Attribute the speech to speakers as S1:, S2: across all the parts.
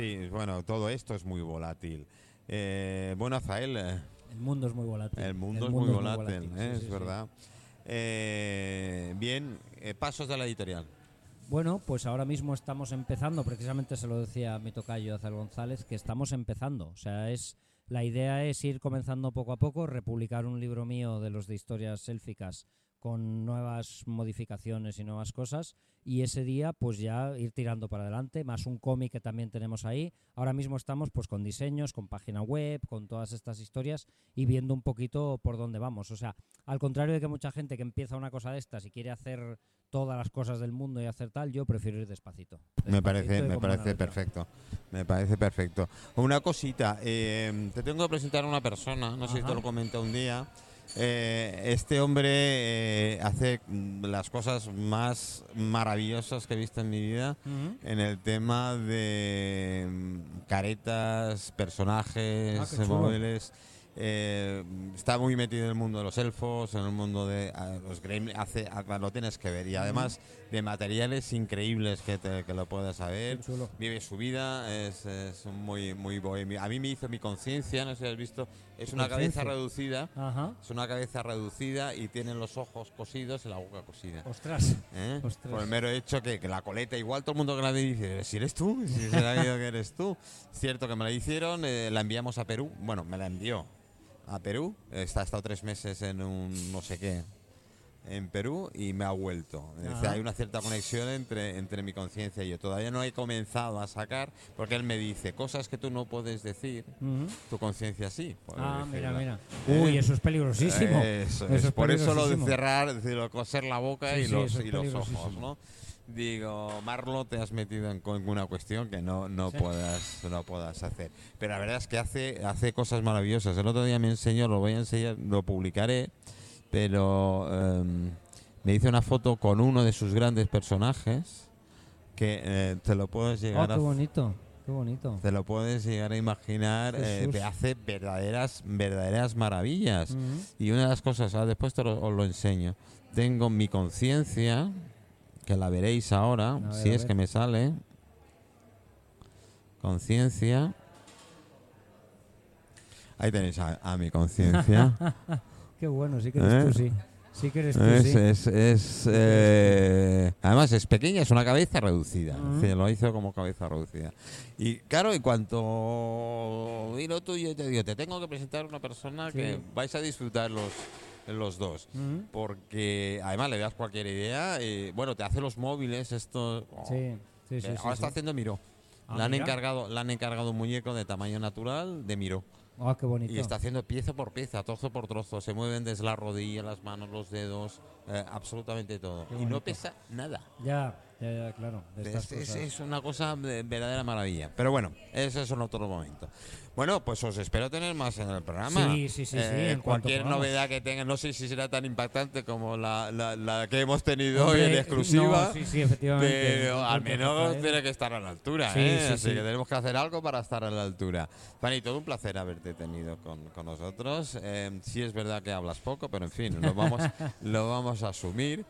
S1: sí, bueno, todo esto es muy volátil. Eh, bueno, Azael, eh,
S2: El mundo es muy volátil.
S1: el mundo es muy volátil, ¿eh? es verdad. Eh, bien, pasos de la editorial.
S2: Bueno, pues ahora mismo estamos empezando, precisamente se lo decía mi tocayo Azar González, que estamos empezando. O sea, es la idea es ir comenzando poco a poco, republicar un libro mío de los de historias élficas con nuevas modificaciones y nuevas cosas y ese día pues ya ir tirando para adelante, más un cómic que también tenemos ahí. Ahora mismo estamos pues con diseños, con página web, con todas estas historias y viendo un poquito por dónde vamos. O sea, al contrario de que mucha gente que empieza una cosa de estas y quiere hacer todas las cosas del mundo y hacer tal, yo prefiero ir despacito.
S1: Me parece, me parece perfecto. Me parece perfecto. Una cosita, eh, te tengo que presentar a una persona, no sé si te lo comenté un día. Eh, este hombre eh, hace las cosas más maravillosas que he visto en mi vida en el tema de mm, caretas, personajes,
S2: Ah,
S1: móviles. Eh, está muy metido en el mundo de los elfos, en el mundo de ah, los gremlins, hace, ah, lo tienes que ver. Y además de materiales increíbles que, te- que lo puedes saber. Vive su vida, es, es muy, muy bohemio. A mí me hizo mi conciencia, no sé si has visto, es una cabeza reducida.
S2: Ajá.
S1: Es una cabeza reducida y tiene los ojos cosidos y la boca cosida.
S2: Ostras.
S1: ¿eh?
S2: Ostras.
S1: Por el mero hecho que, que la coleta, igual todo el mundo que la ve dice, si eres tú, si se la que eres tú. Cierto que me la hicieron, eh, la enviamos a Perú, bueno, me la envió a Perú, está ha estado tres meses en un no sé qué en Perú y me ha vuelto. Es decir, hay una cierta conexión entre, entre mi conciencia y yo. Todavía no he comenzado a sacar, porque él me dice cosas que tú no puedes decir,
S2: Ujú.
S1: tu conciencia sí.
S2: Ah, mira, mira.
S1: Eh,
S2: Uy, eso es peligrosísimo.
S1: Eso,
S2: Eso
S1: es.
S2: es
S1: Por eso lo de
S2: peligrosísimo.
S1: cerrar, decir, lo de coser la boca
S2: Sí,
S1: y,
S2: sí,
S1: los,
S2: es
S1: y los ojos,
S2: peligrosísimo.
S1: ¿no? Digo, Marlo, te has metido en una cuestión que no, no,
S2: Sí.
S1: puedas, no puedas hacer. Pero la verdad es que hace, hace cosas maravillosas. El otro día me enseñó, lo voy a enseñar, lo publicaré, pero em, me hizo una foto con uno de sus grandes personajes que eh, te lo puedes
S2: Oh,
S1: llegar
S2: qué
S1: a
S2: bonito. Qué bonito.
S1: te lo puedes llegar a imaginar, eh, hace verdaderas, verdaderas maravillas. Y una de las cosas, ah, después te lo, os lo enseño. Tengo mi conciencia, que la veréis ahora,
S2: ver,
S1: si es que me sale. Conciencia. Ahí tenéis a, a mi conciencia.
S2: Qué bueno, sí que eres
S1: ¿Eh?
S2: tú, sí. Sí que eres tú,
S1: es,
S2: sí.
S1: es, es, eh, además es pequeña, es una cabeza reducida. Lo hizo como cabeza reducida. Y claro, en cuanto vi lo tuyo, te digo, te tengo que presentar una persona
S2: Sí.
S1: que vais a disfrutar los, los dos. Porque además le das cualquier idea. Y, bueno, te hace los móviles, esto. oh,
S2: Sí, sí,
S1: que
S2: sí.
S1: ahora
S2: sí,
S1: está
S2: sí.
S1: haciendo Miro.
S2: Ah,
S1: le, han
S2: mira.
S1: encargado, le han encargado un muñeco de tamaño natural de Miro.
S2: Ah, qué bonito.
S1: Y está haciendo pieza por pieza, trozo por trozo. Se mueven desde la rodilla, las manos, los dedos, eh, absolutamente todo.
S2: Qué
S1: Y no pesa nada.
S2: Ya, ya, ya, claro.
S1: Es, es- es una cosa de verdadera maravilla. Pero bueno, eso es en otro momento. Bueno, pues os espero tener más en el programa.
S2: Sí, sí, sí, sí,
S1: Eh,
S2: en cuanto
S1: cualquier novedad que tengan, no sé si será tan impactante como la, la- la que hemos tenido hoy
S2: Hombre,
S1: en exclusiva.
S2: no, sí, sí, efectivamente.
S1: Pero al menos
S2: Rafael-
S1: tiene que estar a la altura,
S2: Sí,
S1: ¿eh?
S2: sí,
S1: Así
S2: sí.
S1: que tenemos que hacer algo para estar a la altura. Fanny, todo un placer haberte tenido con, con nosotros. Eh, sí es verdad que hablas poco, pero en fin, lo vamos, lo vamos a asumir.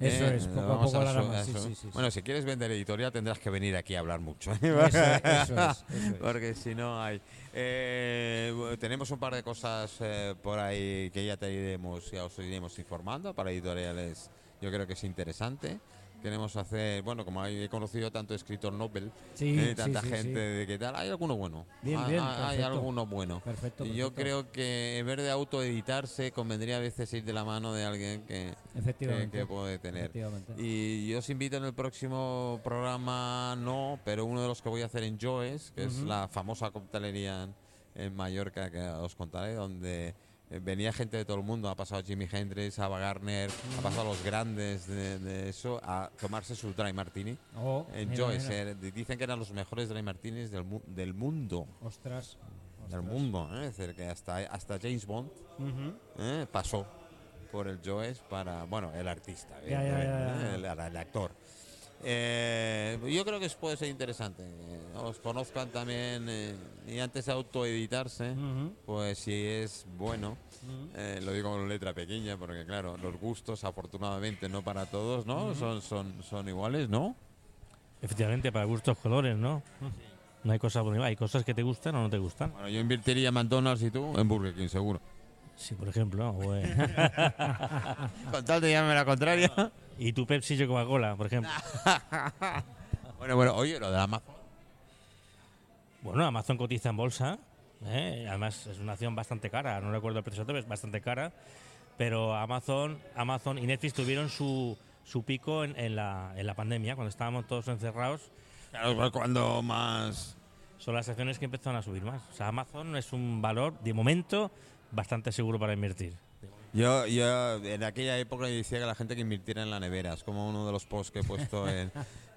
S2: Eso
S1: Eh,
S2: es, poco a poco sí, sí, sí.
S1: Bueno, si quieres vender editorial tendrás que venir aquí a hablar mucho.
S2: Eso, es, eso es.
S1: Porque si no hay. Eh, tenemos un par de cosas eh, por ahí que ya te iremos, ya os iremos informando para editoriales. Yo creo que es interesante. Queremos hacer, bueno, como he conocido tanto escritor Nobel,
S2: Sí,
S1: eh, tanta
S2: sí,
S1: gente
S2: sí.
S1: de qué tal, hay alguno bueno.
S2: Bien,
S1: hay,
S2: bien,
S1: hay- hay
S2: perfecto.
S1: alguno bueno.
S2: Perfecto,
S1: Y yo
S2: perfecto.
S1: creo que en vez de autoeditarse, convendría a veces ir de la mano de alguien que, que,
S2: Efectivamente.
S1: que puede tener. Y yo os invito en el próximo programa, no, pero uno de los que voy a hacer en Joes, que es
S2: Ujú.
S1: la famosa coctelería en, Mallorca que os contaré, donde venía gente de todo el mundo, ha pasado Jimi Hendrix, Ava Gardner, ha pasado los grandes de, de eso, a tomarse su dry martini.
S2: Oh,
S1: En
S2: mira,
S1: Joes,
S2: mira.
S1: eh, dicen que eran los mejores dry martinis del, mu- del mundo.
S2: Ostras.
S1: Del
S2: ostras.
S1: mundo, ¿eh? es decir, que hasta, hasta James Bond. ¿eh? pasó por el Joes para, bueno, el artista,
S2: Ya, ya, ya,
S1: evidentemente,
S2: ya.
S1: ¿eh? El, el actor. Eh, yo creo que puede ser interesante. eh, Os conozcan también eh, y antes de autoeditarse,
S2: Ujú.
S1: pues si es bueno, eh, lo digo con letra pequeña porque claro, los gustos afortunadamente no para todos, ¿no? Son, son, son iguales, ¿no?
S3: Efectivamente, para gustos colores, ¿no? No hay cosas bonitas, hay cosas que te gustan o no te gustan.
S1: Bueno, yo invertiría en McDonald's y tú en Burger King, seguro.
S3: Sí, por ejemplo. o, eh,
S1: Con tal de llamarme la contraria.
S3: y tu Pepsi y Coca-Cola, por ejemplo.
S1: bueno, bueno, oye, lo de Amazon.
S3: Bueno, Amazon cotiza en bolsa. ¿eh? Además, es una acción bastante cara. No recuerdo el precio, pero es bastante cara. Pero Amazon, Amazon y Netflix tuvieron su, su pico en, en la, en la pandemia, cuando estábamos todos encerrados.
S1: Claro, pues cuando más.
S3: Son las acciones que empezaron a subir más. O sea, Amazon es un valor, de momento, bastante seguro para invertir.
S1: Yo, yo en aquella época decía que la gente que invirtiera en la nevera, es como uno de los posts que he puesto en.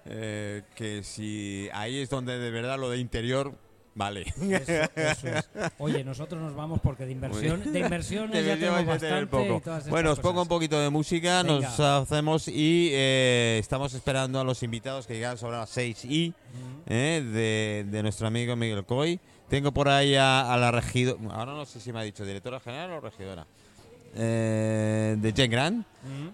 S1: eh, que si ahí es donde de verdad lo de interior vale.
S2: Eso, eso es. Oye, nosotros nos vamos porque de inversión, de inversiones ya tenemos bastante.
S1: poco. Bueno, os pongo un
S2: cosas.
S1: poquito de música, nos
S2: Venga.
S1: hacemos y eh, estamos esperando a los invitados que llegan sobre las 6 y eh, de, de nuestro amigo Miguel Coy. Tengo por ahí a, a la regidora, ahora no sé si me ha dicho directora general o regidora, eh, de Jen Grant,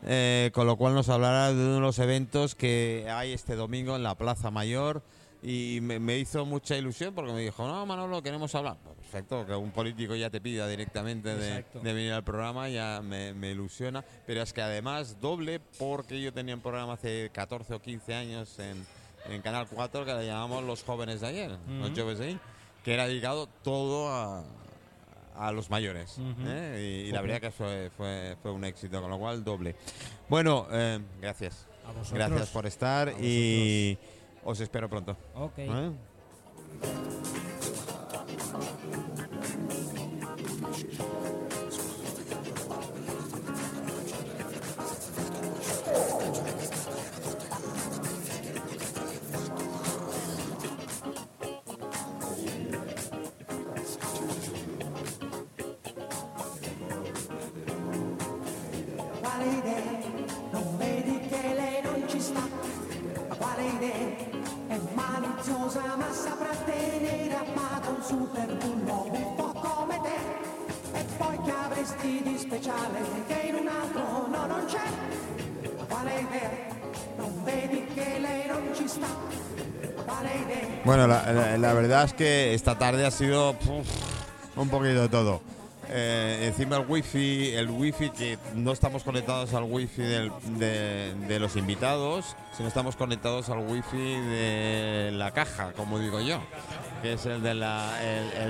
S1: eh, con lo cual nos hablará de uno de los eventos que hay este domingo en la Plaza Mayor. Y me, me hizo mucha ilusión porque me dijo, no, Manolo, queremos hablar. Pues perfecto, que un político ya te pida directamente de, venir al programa, ya me, me ilusiona. Pero es que además doble porque yo tenía un programa hace 14 o 15 años en, en Canal 4 que le llamamos Los Jóvenes de Ayer, los jóvenes de ahí, que era dedicado todo a, a los mayores. ¿eh? Y, y la verdad que fue, fue, fue un éxito, con lo cual doble. Bueno, eh, gracias.
S2: A vosotros.
S1: Gracias por estar
S2: A
S1: y os espero pronto.
S2: Ok.
S1: ¿eh?
S4: Quale idea? Non vedi che lei non ci sta? Ma quale idea? È maliziosa ma saprà tenere a bada un super bullo un po' come te. E poi che avresti di speciale che in un altro no non c'è? Ma quale idea? Non vedi che lei non ci sta?
S1: Bueno, la, la- la verdad es que esta tarde ha sido puf, un poquito de todo. Eh, encima el wifi, el wifi que no estamos conectados al wifi de, los invitados, sino estamos conectados al wifi de la caja, como digo yo, que es el de la,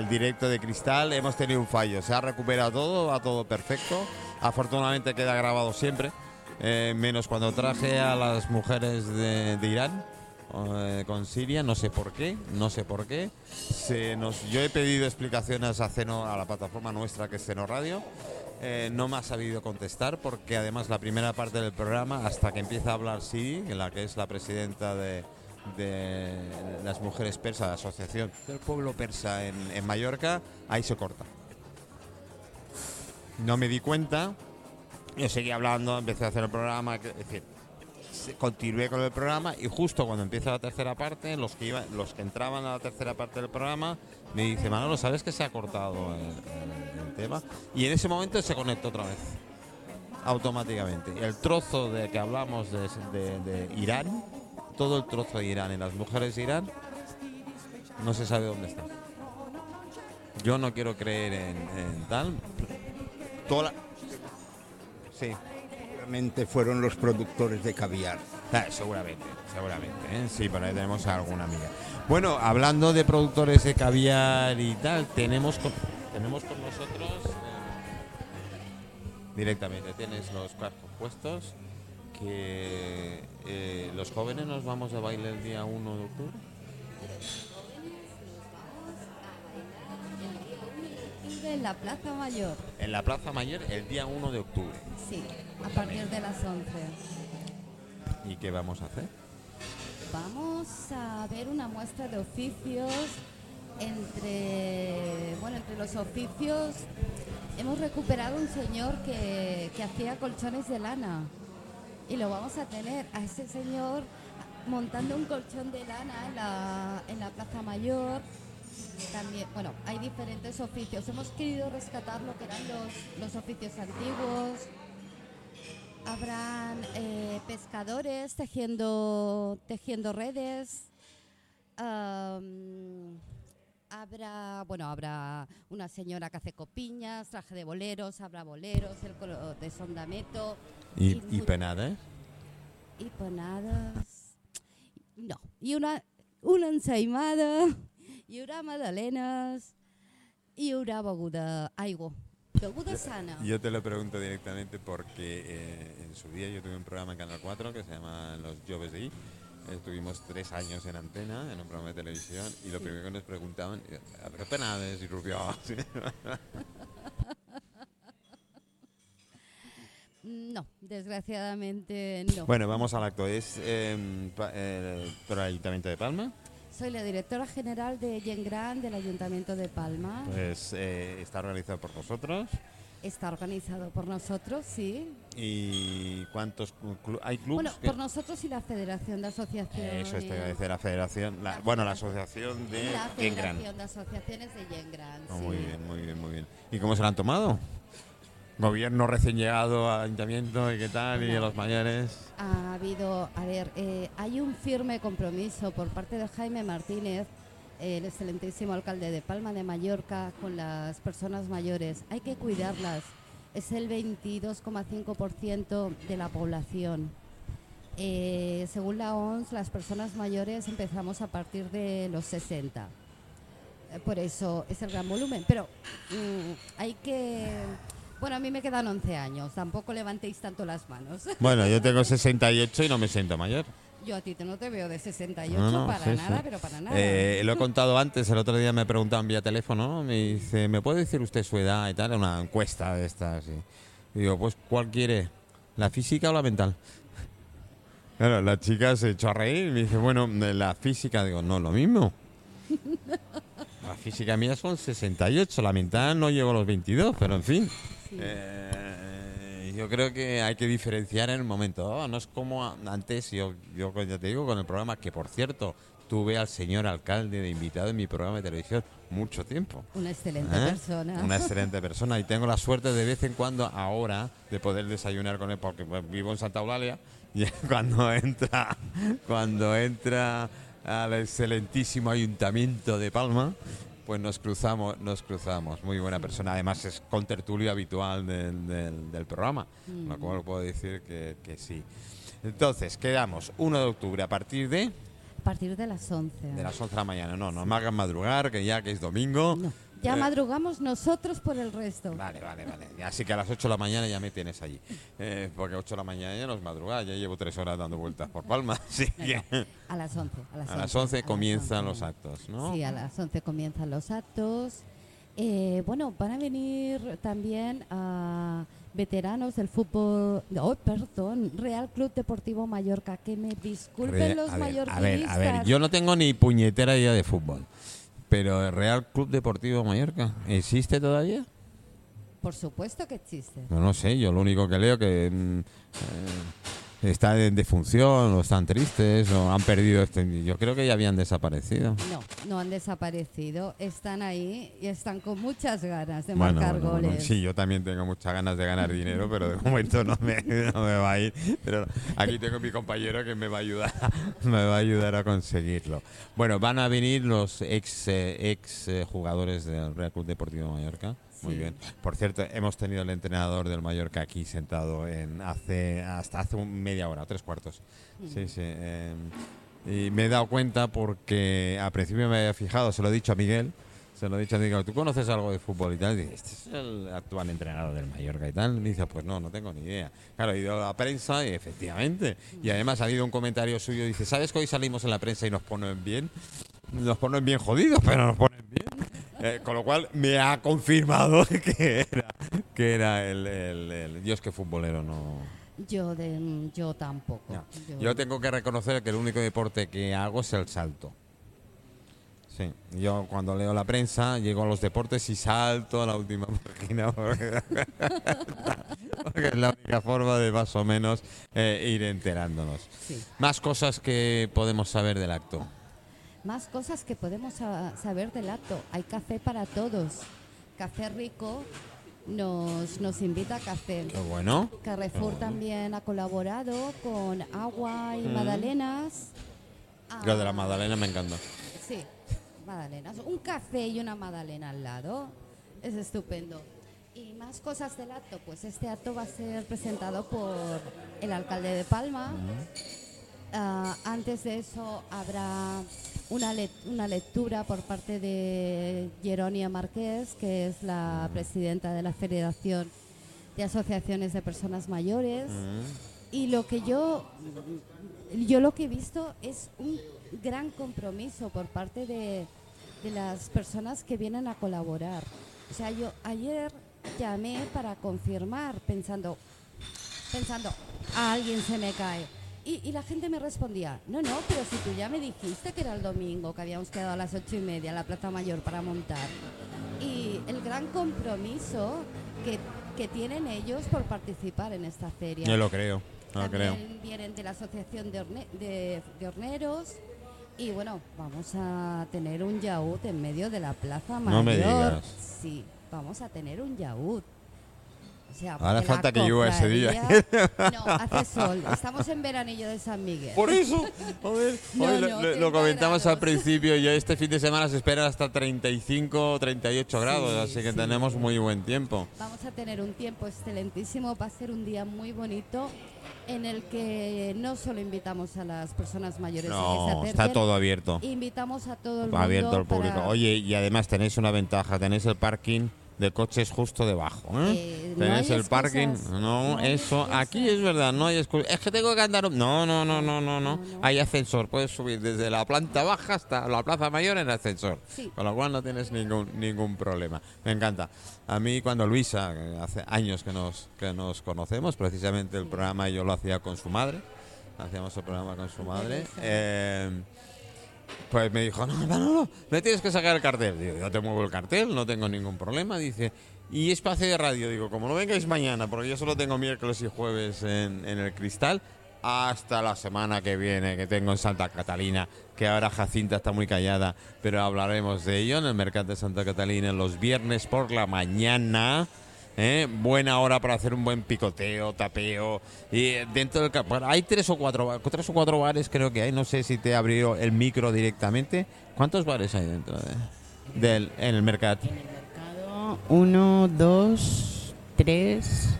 S1: directo de cristal. Hemos tenido un fallo, se ha recuperado todo, va todo perfecto. Afortunadamente queda grabado siempre, eh, menos cuando traje a las mujeres de Irán eh, con Siria, no sé por qué, no sé por qué. Se nos, yo he pedido explicaciones a Ceno, a la plataforma nuestra que es Ceno Radio. Eh, no me ha sabido contestar porque además la primera parte del programa, hasta que empieza a hablar Siri, en la que es la presidenta de, las mujeres persas, la Asociación del Pueblo Persa en, en Mallorca, ahí se corta. No me di cuenta, yo seguí hablando, empecé a hacer el programa, es decir, continué con el programa y justo cuando empieza la tercera parte, los que iban, los que entraban a la tercera parte del programa, me dice, Manolo, ¿sabes que se ha cortado el, tema? Y en ese momento se conectó otra vez, automáticamente. El trozo de que hablamos de Irán, todo el trozo de Irán y las mujeres de Irán, no se sabe dónde está. Yo no quiero creer en, en tal. Toda la- Sí.
S5: Seguramente fueron los productores de caviar.
S1: Ah, seguramente, seguramente. ¿eh? Sí, por ahí tenemos a alguna amiga. Bueno, hablando de productores de caviar y tal, tenemos con, tenemos con nosotros eh, directamente, tienes los cascos puestos, que eh, los jóvenes nos vamos a baile el día 1 de octubre.
S6: En la Plaza Mayor,
S1: En la Plaza Mayor el día 1 de octubre.
S6: sí, a partir de las 11.
S1: ¿Y qué vamos a hacer?
S6: Vamos a ver una muestra de oficios entre, bueno, entre los oficios hemos recuperado un señor que, que hacía colchones de lana y lo vamos a tener a ese señor montando un colchón de lana en la, en la Plaza Mayor. También, bueno, hay diferentes oficios. Hemos querido rescatar lo que eran los, los oficios antiguos. Habrán eh, pescadores tejiendo, tejiendo redes. habrá, bueno, habrá una señora que hace copiñas, traje de boleros, habrá boleros, el colo- de sondameto
S1: Y,
S6: Y
S1: y
S6: mu-
S1: penada, ¿eh?
S6: y panadas. No, y una, una ensaïmada, y una magdalenas, y una beguda, Beguda sana.
S1: Yo te lo pregunto directamente porque eh, en su día yo tuve un programa en Canal 4 que se llama Los Joves de I. Estuvimos tres años en antena, en un programa de televisión, y lo primero que nos preguntaban, eh, ¿habrá penades y rubios?
S6: No, desgraciadamente no.
S1: bueno, vamos al acto. Es eh, pa- eh, por el Ayuntamiento de Palma.
S6: Soy la directora general de Gengran del Ayuntamiento de Palma.
S1: Pues eh, está organizado por vosotros.
S6: Está organizado por nosotros, sí.
S1: ¿Y cuántos hay clubes?
S6: Bueno,
S1: que-
S6: por nosotros y la Federación de Asociaciones.
S1: Eso, a decir la federación. la-
S6: La
S1: bueno, la asociación de
S6: La. Federación de Asociaciones de Gengran.
S1: Oh,
S6: sí.
S1: Muy bien, muy bien, muy bien. ¿Y cómo se lo han tomado? Gobierno recién llegado al ayuntamiento y qué tal, y a los mayores.
S6: Ha habido, a ver, eh, hay un firme compromiso por parte de Jaime Martínez, el excelentísimo alcalde de Palma de Mallorca, con las personas mayores. Hay que cuidarlas. Es el 22,5% de la población. Eh, según la OMS, las personas mayores empezamos a partir de los 60. Eh, Por eso es el gran volumen. Pero mm, hay que... Bueno, a mí me quedan 11 años. Tampoco levantéis tanto las manos.
S1: Bueno, yo tengo 68 y no me siento mayor.
S6: Yo a ti te- no te veo de 68
S1: No, no,
S6: para
S1: sí,
S6: nada,
S1: sí.
S6: pero para nada.
S1: Eh, lo he contado antes, el otro día me preguntaban vía teléfono, me dice, ¿me puede decir usted su edad y tal? Una encuesta de estas. Y digo, pues, ¿cuál quiere? ¿La física o la mental? Claro, la chica se echó a reír y me dice, bueno, la física, digo, no, lo mismo. La física mía son 68, la mental no llego a los 22, pero en fin. Eh, yo creo que hay que diferenciar en el momento. no es como antes, yo, yo ya te digo, con el programa, que por cierto, tuve al señor alcalde de invitado en mi programa de televisión mucho tiempo.
S6: Una excelente
S1: ¿Eh?
S6: persona.
S1: Una excelente persona. Y tengo la suerte de vez en cuando, ahora, de poder desayunar con él, porque pues, vivo en Santa Eulalia. Y cuando entra, cuando entra al excelentísimo ayuntamiento de Palma, pues nos cruzamos, nos cruzamos. Muy buena persona. Además es contertulio habitual del, del- del programa,
S6: Mm.
S1: lo cual puedo decir que, que sí. Entonces, quedamos 1 de octubre a partir de,
S6: A partir de las 11.
S1: de las 11 de la mañana. No, no me hagan madrugar, que ya que es domingo.
S6: No, Ya
S1: Eh,
S6: madrugamos nosotros por el resto.
S1: Vale, vale, vale. Así que a las 8 de la mañana ya me tienes allí. Eh, porque a 8 de la mañana ya no es madrugada, ya llevo 3 horas dando vueltas por Palma. Así que
S6: A las 11. A las
S1: a las
S6: 11,
S1: 11
S6: a las
S1: comienzan
S6: 11.
S1: los actos, ¿no?
S6: Sí, a las 11 comienzan los actos. Eh, bueno, van a venir también a veteranos del fútbol. Oh, perdón, Real Club Deportivo Mallorca. Que me disculpen los
S1: ver, a
S6: mallorquinistas.
S1: ver, a ver, yo no tengo ni puñetera idea de fútbol. Pero el Real Club Deportivo Mallorca, ¿existe todavía?
S6: Por supuesto que existe.
S1: No, no sé, yo lo único que leo que mm, eh, está en defunción o están tristes o han perdido este... Yo creo que ya habían desaparecido.
S6: No, no han desaparecido. Están ahí y están con muchas ganas de
S1: Bueno,
S6: marcar
S1: bueno, bueno,
S6: goles.
S1: sí, yo también tengo muchas ganas de ganar dinero, pero de momento no me, no me va a ir. Pero aquí tengo mi compañero que me va a ayudar, me va a ayudar a conseguirlo. Bueno, van a venir los ex eh, ex eh, jugadores del Real Club Deportivo Mallorca. Muy
S6: Sí.
S1: bien. Por cierto, hemos tenido el entrenador del Mallorca aquí sentado en hace hasta hace un media hora, tres cuartos. Sí, sí. eh, y me he dado cuenta porque al principio me había fijado, se lo he dicho a Miguel, se lo he dicho a Miguel, ¿tú conoces algo de fútbol y tal? Y dice, este es el actual entrenador del Mallorca y tal. Y dice, pues no, no tengo ni idea. Claro, he ido a la prensa y efectivamente. Y además ha habido un comentario suyo, dice, ¿sabes que hoy salimos en la prensa y nos ponen bien? Nos ponen bien jodidos, pero nos ponen bien. Eh, con lo cual me ha confirmado que era, que era el, el, el- Yo es que futbolero no...
S6: Yo, de, yo tampoco.
S1: No.
S6: Yo-
S1: Yo tengo que reconocer que el único deporte que hago es el salto. Sí, yo cuando leo la prensa llego a los deportes y salto a la última página porque, porque es la única forma de más o menos eh, ir enterándonos.
S6: sí.
S1: Más cosas que podemos saber del acto.
S6: Más cosas que podemos sa- saber del acto. Hay café para todos. Café rico nos, nos invita a café.
S1: Qué bueno.
S6: Carrefour también ha colaborado con agua y magdalenas.
S1: Lo de la
S6: Ah,
S1: Magdalena me encanta.
S6: Sí, magdalenas. Un café y una magdalena al lado. Es estupendo. Y más cosas del acto. Pues este acto va a ser presentado por el alcalde de Palma. Ah, antes de eso habrá una, le- una lectura por parte de Jeronia Márquez, que es la presidenta de la Federación de Asociaciones de Personas Mayores. Y lo que yo, yo lo que he visto es un gran compromiso por parte de, de las personas que vienen a colaborar. O sea, yo ayer llamé para confirmar, pensando, pensando, a alguien se me cae. Y, y la gente me respondía, no, no, pero si tú ya me dijiste que era el domingo, que habíamos quedado a las ocho y media en la Plaza Mayor para montar. Y el gran compromiso que, que tienen ellos por participar en esta feria.
S1: Yo lo creo, lo
S6: También
S1: creo.
S6: vienen de la Asociación de, Horne- de- de Horneros. Y bueno, vamos a tener un yaúd en medio de la Plaza Mayor.
S1: No me digas.
S6: Sí, vamos a tener un yaúd. O sea,
S1: Ahora falta que llueva ese día.
S6: No, hace sol. Estamos en veranillo de San Miguel.
S1: Por eso, joder,
S6: No,
S1: hoy
S6: no,
S1: lo, lo
S6: 30
S1: comentamos al
S6: grados.
S1: principio, ya este fin de semana se espera hasta 35 38 grados,
S6: Sí,
S1: así que
S6: sí.
S1: tenemos muy buen tiempo.
S6: Vamos a tener un tiempo excelentísimo, va a ser un día muy bonito en el que no solo invitamos a las personas mayores a que se
S1: No,
S6: acerquen,
S1: está todo abierto.
S6: invitamos a todo el mundo
S1: Abierto al público.
S6: para-
S1: Oye, y además tenéis una ventaja, tenéis el parking de coches justo debajo. ¿eh?
S6: Eh, no
S1: el parking.
S6: excusas.
S1: No, eso, aquí es verdad, no hay excusa. Es que tengo que andar. No, no, no, no, no, no. Hay ascensor, puedes subir desde la planta baja hasta la plaza mayor en ascensor.
S6: Sí.
S1: Con lo cual no tienes ningún, ningún problema. Me encanta. A mí cuando Luisa, hace años que nos, que nos conocemos, precisamente el programa yo lo hacía con su madre. Hacíamos el programa con su madre. Eh, pues me dijo, no, no, no, me tienes que sacar el cartel. Digo, yo te muevo el cartel, no tengo ningún problema. Dice, y espacio de radio. Digo, como no vengáis mañana, porque yo solo tengo miércoles y jueves en, en el cristal, hasta la semana que viene, que tengo en Santa Catalina, que ahora Jacinta está muy callada, pero hablaremos de ello en el mercado de Santa Catalina los viernes por la mañana. ¿Eh? Buena hora para hacer un buen picoteo, tapeo. Y eh, dentro del bueno, hay tres o cuatro tres o cuatro bares creo que hay. No sé si te abrió el micro directamente. ¿Cuántos bares hay dentro de- del en el mercado?
S7: En el mercado, uno, dos, tres,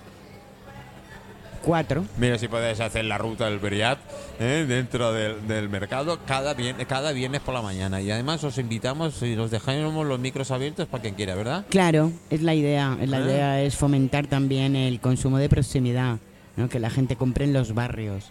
S1: Mira si puedes hacer la ruta del Briat ¿eh? dentro del, del mercado cada viernes, cada viernes por la mañana. Y además os invitamos y os dejamos los micros abiertos para quien quiera, ¿verdad?
S7: Claro, es la idea. La
S1: Ah.
S7: idea es fomentar también el consumo de proximidad, ¿no? que la gente compre en los barrios,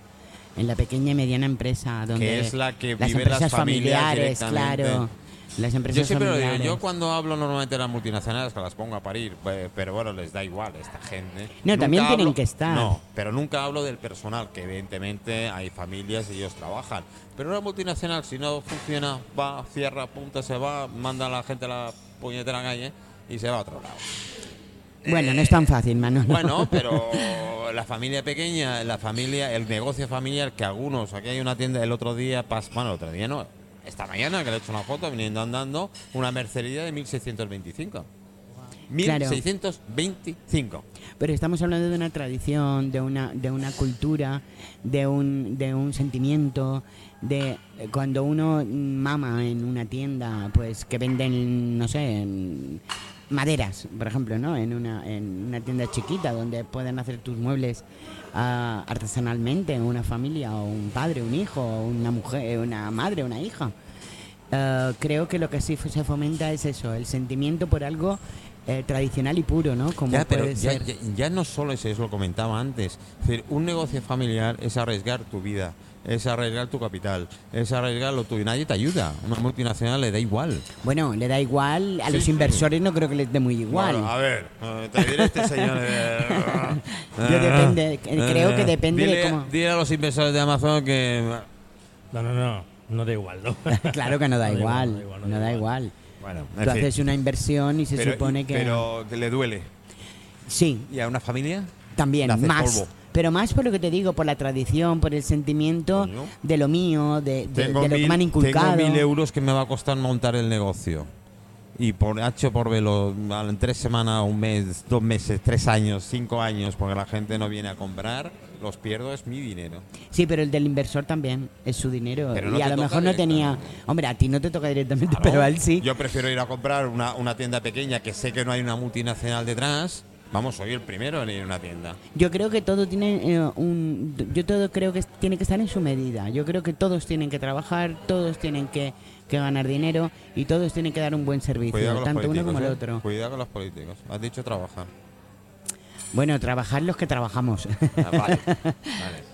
S7: en la pequeña y mediana empresa, donde
S1: que es la que
S7: las
S1: viven
S7: empresas
S1: las
S7: familiares, claro, las empresas
S1: Yo siempre lo digo, yo cuando hablo normalmente de las multinacionales que las pongo a parir, eh, pero bueno, les da igual esta gente.
S7: No,
S1: Nunca
S7: también tienen que estar.
S1: No, pero nunca hablo del personal, que evidentemente hay familias y ellos trabajan. Pero una multinacional, si no funciona, va, cierra, punta, se va, manda a la gente a la puñetera calle y se va a otro lado.
S7: Bueno, no es tan fácil, Manolo.
S1: Bueno, pero la familia pequeña, la familia, el negocio familiar, que algunos, aquí hay una tienda el otro día, pas- bueno, el otro día no, esta mañana que le he hecho una foto viniendo andando, una mercería de 1625.
S7: Claro.
S1: 1625.
S7: Pero estamos hablando de una tradición, de una, de una cultura, de un, de un sentimiento, de eh, cuando uno mama en una tienda, pues que venden, no sé, en maderas, por ejemplo, ¿no? En una, en una tienda chiquita donde pueden hacer tus muebles artesanalmente, una familia, o un padre, un hijo, o una mujer, una madre, una hija. Eh, creo que lo que sí se fomenta es eso, el sentimiento por algo eh, tradicional y puro, ¿no? Como
S1: Ya, pero
S7: puede
S1: ya,
S7: ser.
S1: ya- ya no solo es eso, lo comentaba antes. Es decir, un negocio familiar es arriesgar tu vida, es arriesgar tu capital, es arriesgar lo tuyo. Nadie te ayuda. Una multinacional le da igual.
S7: Bueno, le da igual, a
S1: Sí,
S7: los
S1: sí.
S7: inversores no creo que les dé muy igual.
S1: Bueno, a ver, eh, te diré este señor. eh,
S7: Yo depende, creo que depende de
S1: dile,
S7: cómo-
S1: Dile a los inversores de Amazon que.
S3: No, no, no. No da igual, ¿no?
S7: claro que no da
S3: No da
S7: igual,
S3: igual,
S7: no da igual.
S1: Bueno,
S7: Tú haces una inversión y se
S1: pero,
S7: supone que...
S1: Pero que le duele.
S7: Sí,
S1: ¿Y a una familia?
S7: también, más.
S1: polvo.
S7: Pero más por lo que te digo, por la tradición, por el sentimiento
S1: Coño.
S7: de lo mío, de, de- de lo que
S1: mil-
S7: me han inculcado.
S1: Tengo mil euros que me va a costar montar el negocio. y por H por B, lo- al- en tres semanas, un mes, dos meses, tres años, cinco años, porque la gente no viene a comprar, los pierdo, es mi dinero.
S7: Sí, pero el del inversor también es su dinero.
S1: Pero no
S7: y a lo mejor no tenía. Hombre, a ti no te toca directamente,
S1: Claro,
S7: pero a él sí.
S1: Yo prefiero ir a comprar una, una tienda pequeña que sé que no hay una multinacional detrás. Vamos, soy el primero en ir a una tienda.
S7: Yo creo que todo tiene eh, un. Yo todo creo que tiene que estar en su medida. Yo creo que todos tienen que trabajar, todos tienen que, que ganar dinero y todos tienen que dar un buen servicio,
S1: Cuidado
S7: tanto uno como el
S1: ¿eh?
S7: otro.
S1: Cuidado con los políticos. Has dicho trabajar.
S7: Bueno, trabajar los que trabajamos.
S1: Ah, vale, vale.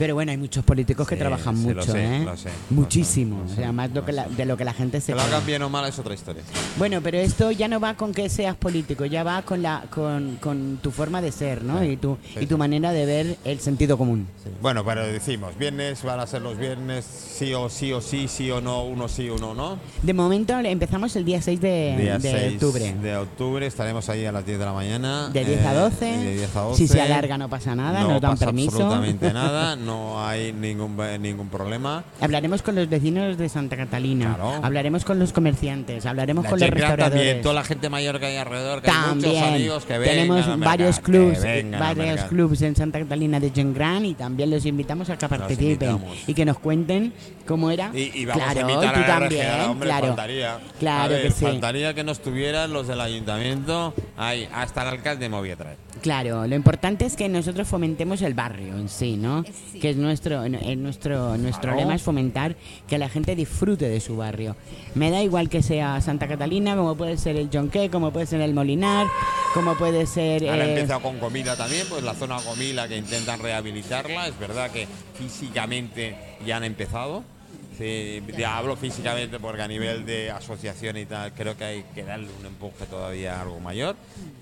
S7: Pero bueno, hay muchos políticos que
S1: Sí,
S7: trabajan
S1: sí, lo
S7: mucho,
S1: sé,
S7: ¿eh?
S1: lo sé, lo
S7: Muchísimo.
S1: sé,
S7: o sea,
S1: lo
S7: más
S1: sé,
S7: lo que
S1: lo
S7: la-
S1: sé.
S7: de lo que la gente se
S1: Que lo hagan bien o mal es otra historia.
S7: Bueno, pero esto ya no va con que seas político, ya va con la con, con tu forma de ser, ¿no?
S1: Sí,
S7: Y tu y tu manera de ver el sentido común.
S1: Bueno, pero decimos, viernes van a ser los viernes, sí o sí o sí, sí o no, uno sí, uno no.
S7: De momento empezamos el día 6 de,
S1: Día
S7: de
S1: 6
S7: octubre.
S1: de octubre estaremos ahí a las 10 de la mañana.
S7: De 10 a
S1: eh,
S7: 12.
S1: y de 10 a 12.
S7: Si se alarga no pasa nada,
S1: no
S7: nos dan
S1: pasa
S7: permiso.
S1: absolutamente nada, no hay ningún, ningún problema.
S7: Hablaremos con los vecinos de Santa Catalina,
S1: Claro.
S7: hablaremos con los comerciantes, hablaremos
S1: La
S7: con los restauradores.
S1: también, toda la gente mayor que hay alrededor, que hay muchos
S7: También
S1: amigos que vengan
S7: tenemos
S1: al
S7: varios
S1: mercat,
S7: clubs,
S1: que vengan
S7: varios clubs en Santa Catalina de Gen Gran y también los invitamos a que participen
S1: invitamos.
S7: y que nos cuenten cómo era.
S1: Y, y vamos
S7: claro,
S1: a invitar
S7: tú
S1: a la
S7: también,
S1: RGA, hombre,
S7: claro.
S1: faltaría.
S7: Claro
S1: A ver,
S7: que sí.
S1: Faltaría que no estuvieran los del ayuntamiento. Ahí, hasta el alcalde me voy a traer.
S7: Claro, lo importante es que nosotros fomentemos el barrio en sí, ¿no?
S6: Sí.
S7: Que es nuestro, es nuestro, nuestro
S1: Claro.
S7: lema es fomentar que la gente disfrute de su barrio. Me da igual que sea Santa Catalina, como puede ser el Jonqué, como puede ser el Molinar, como puede ser...
S1: Ahora
S7: eh,
S1: empezado con Comila también, pues la zona Comila que intentan rehabilitarla. Es verdad que físicamente ya han empezado. Sí, ya hablo físicamente porque a nivel de asociación y tal creo que hay que darle un empuje todavía algo mayor,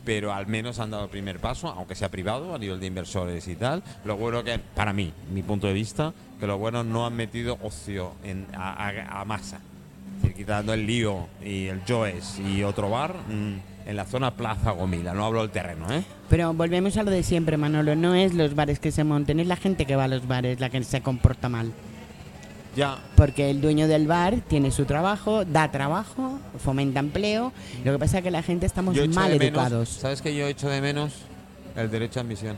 S1: pero al menos han dado el primer paso, aunque sea privado, a nivel de inversores y tal. Lo bueno que, para mí, mi punto de vista, que lo bueno no han metido ocio en, a, masa. Decir, quitando el lío y el Joes y otro bar mm, en la zona Plaza Gomila, no hablo del terreno, ¿eh?
S7: Pero volvemos a lo de siempre, Manolo. No es los bares que se monten, es la gente que va a los bares la que se comporta mal.
S1: Ya,
S7: Porque el dueño del bar tiene su trabajo, da trabajo, fomenta empleo. Lo que pasa es que la gente estamos
S1: Yo
S7: mal
S1: menos-
S7: educados.
S1: ¿Sabes que yo echo de menos? El derecho a admisión.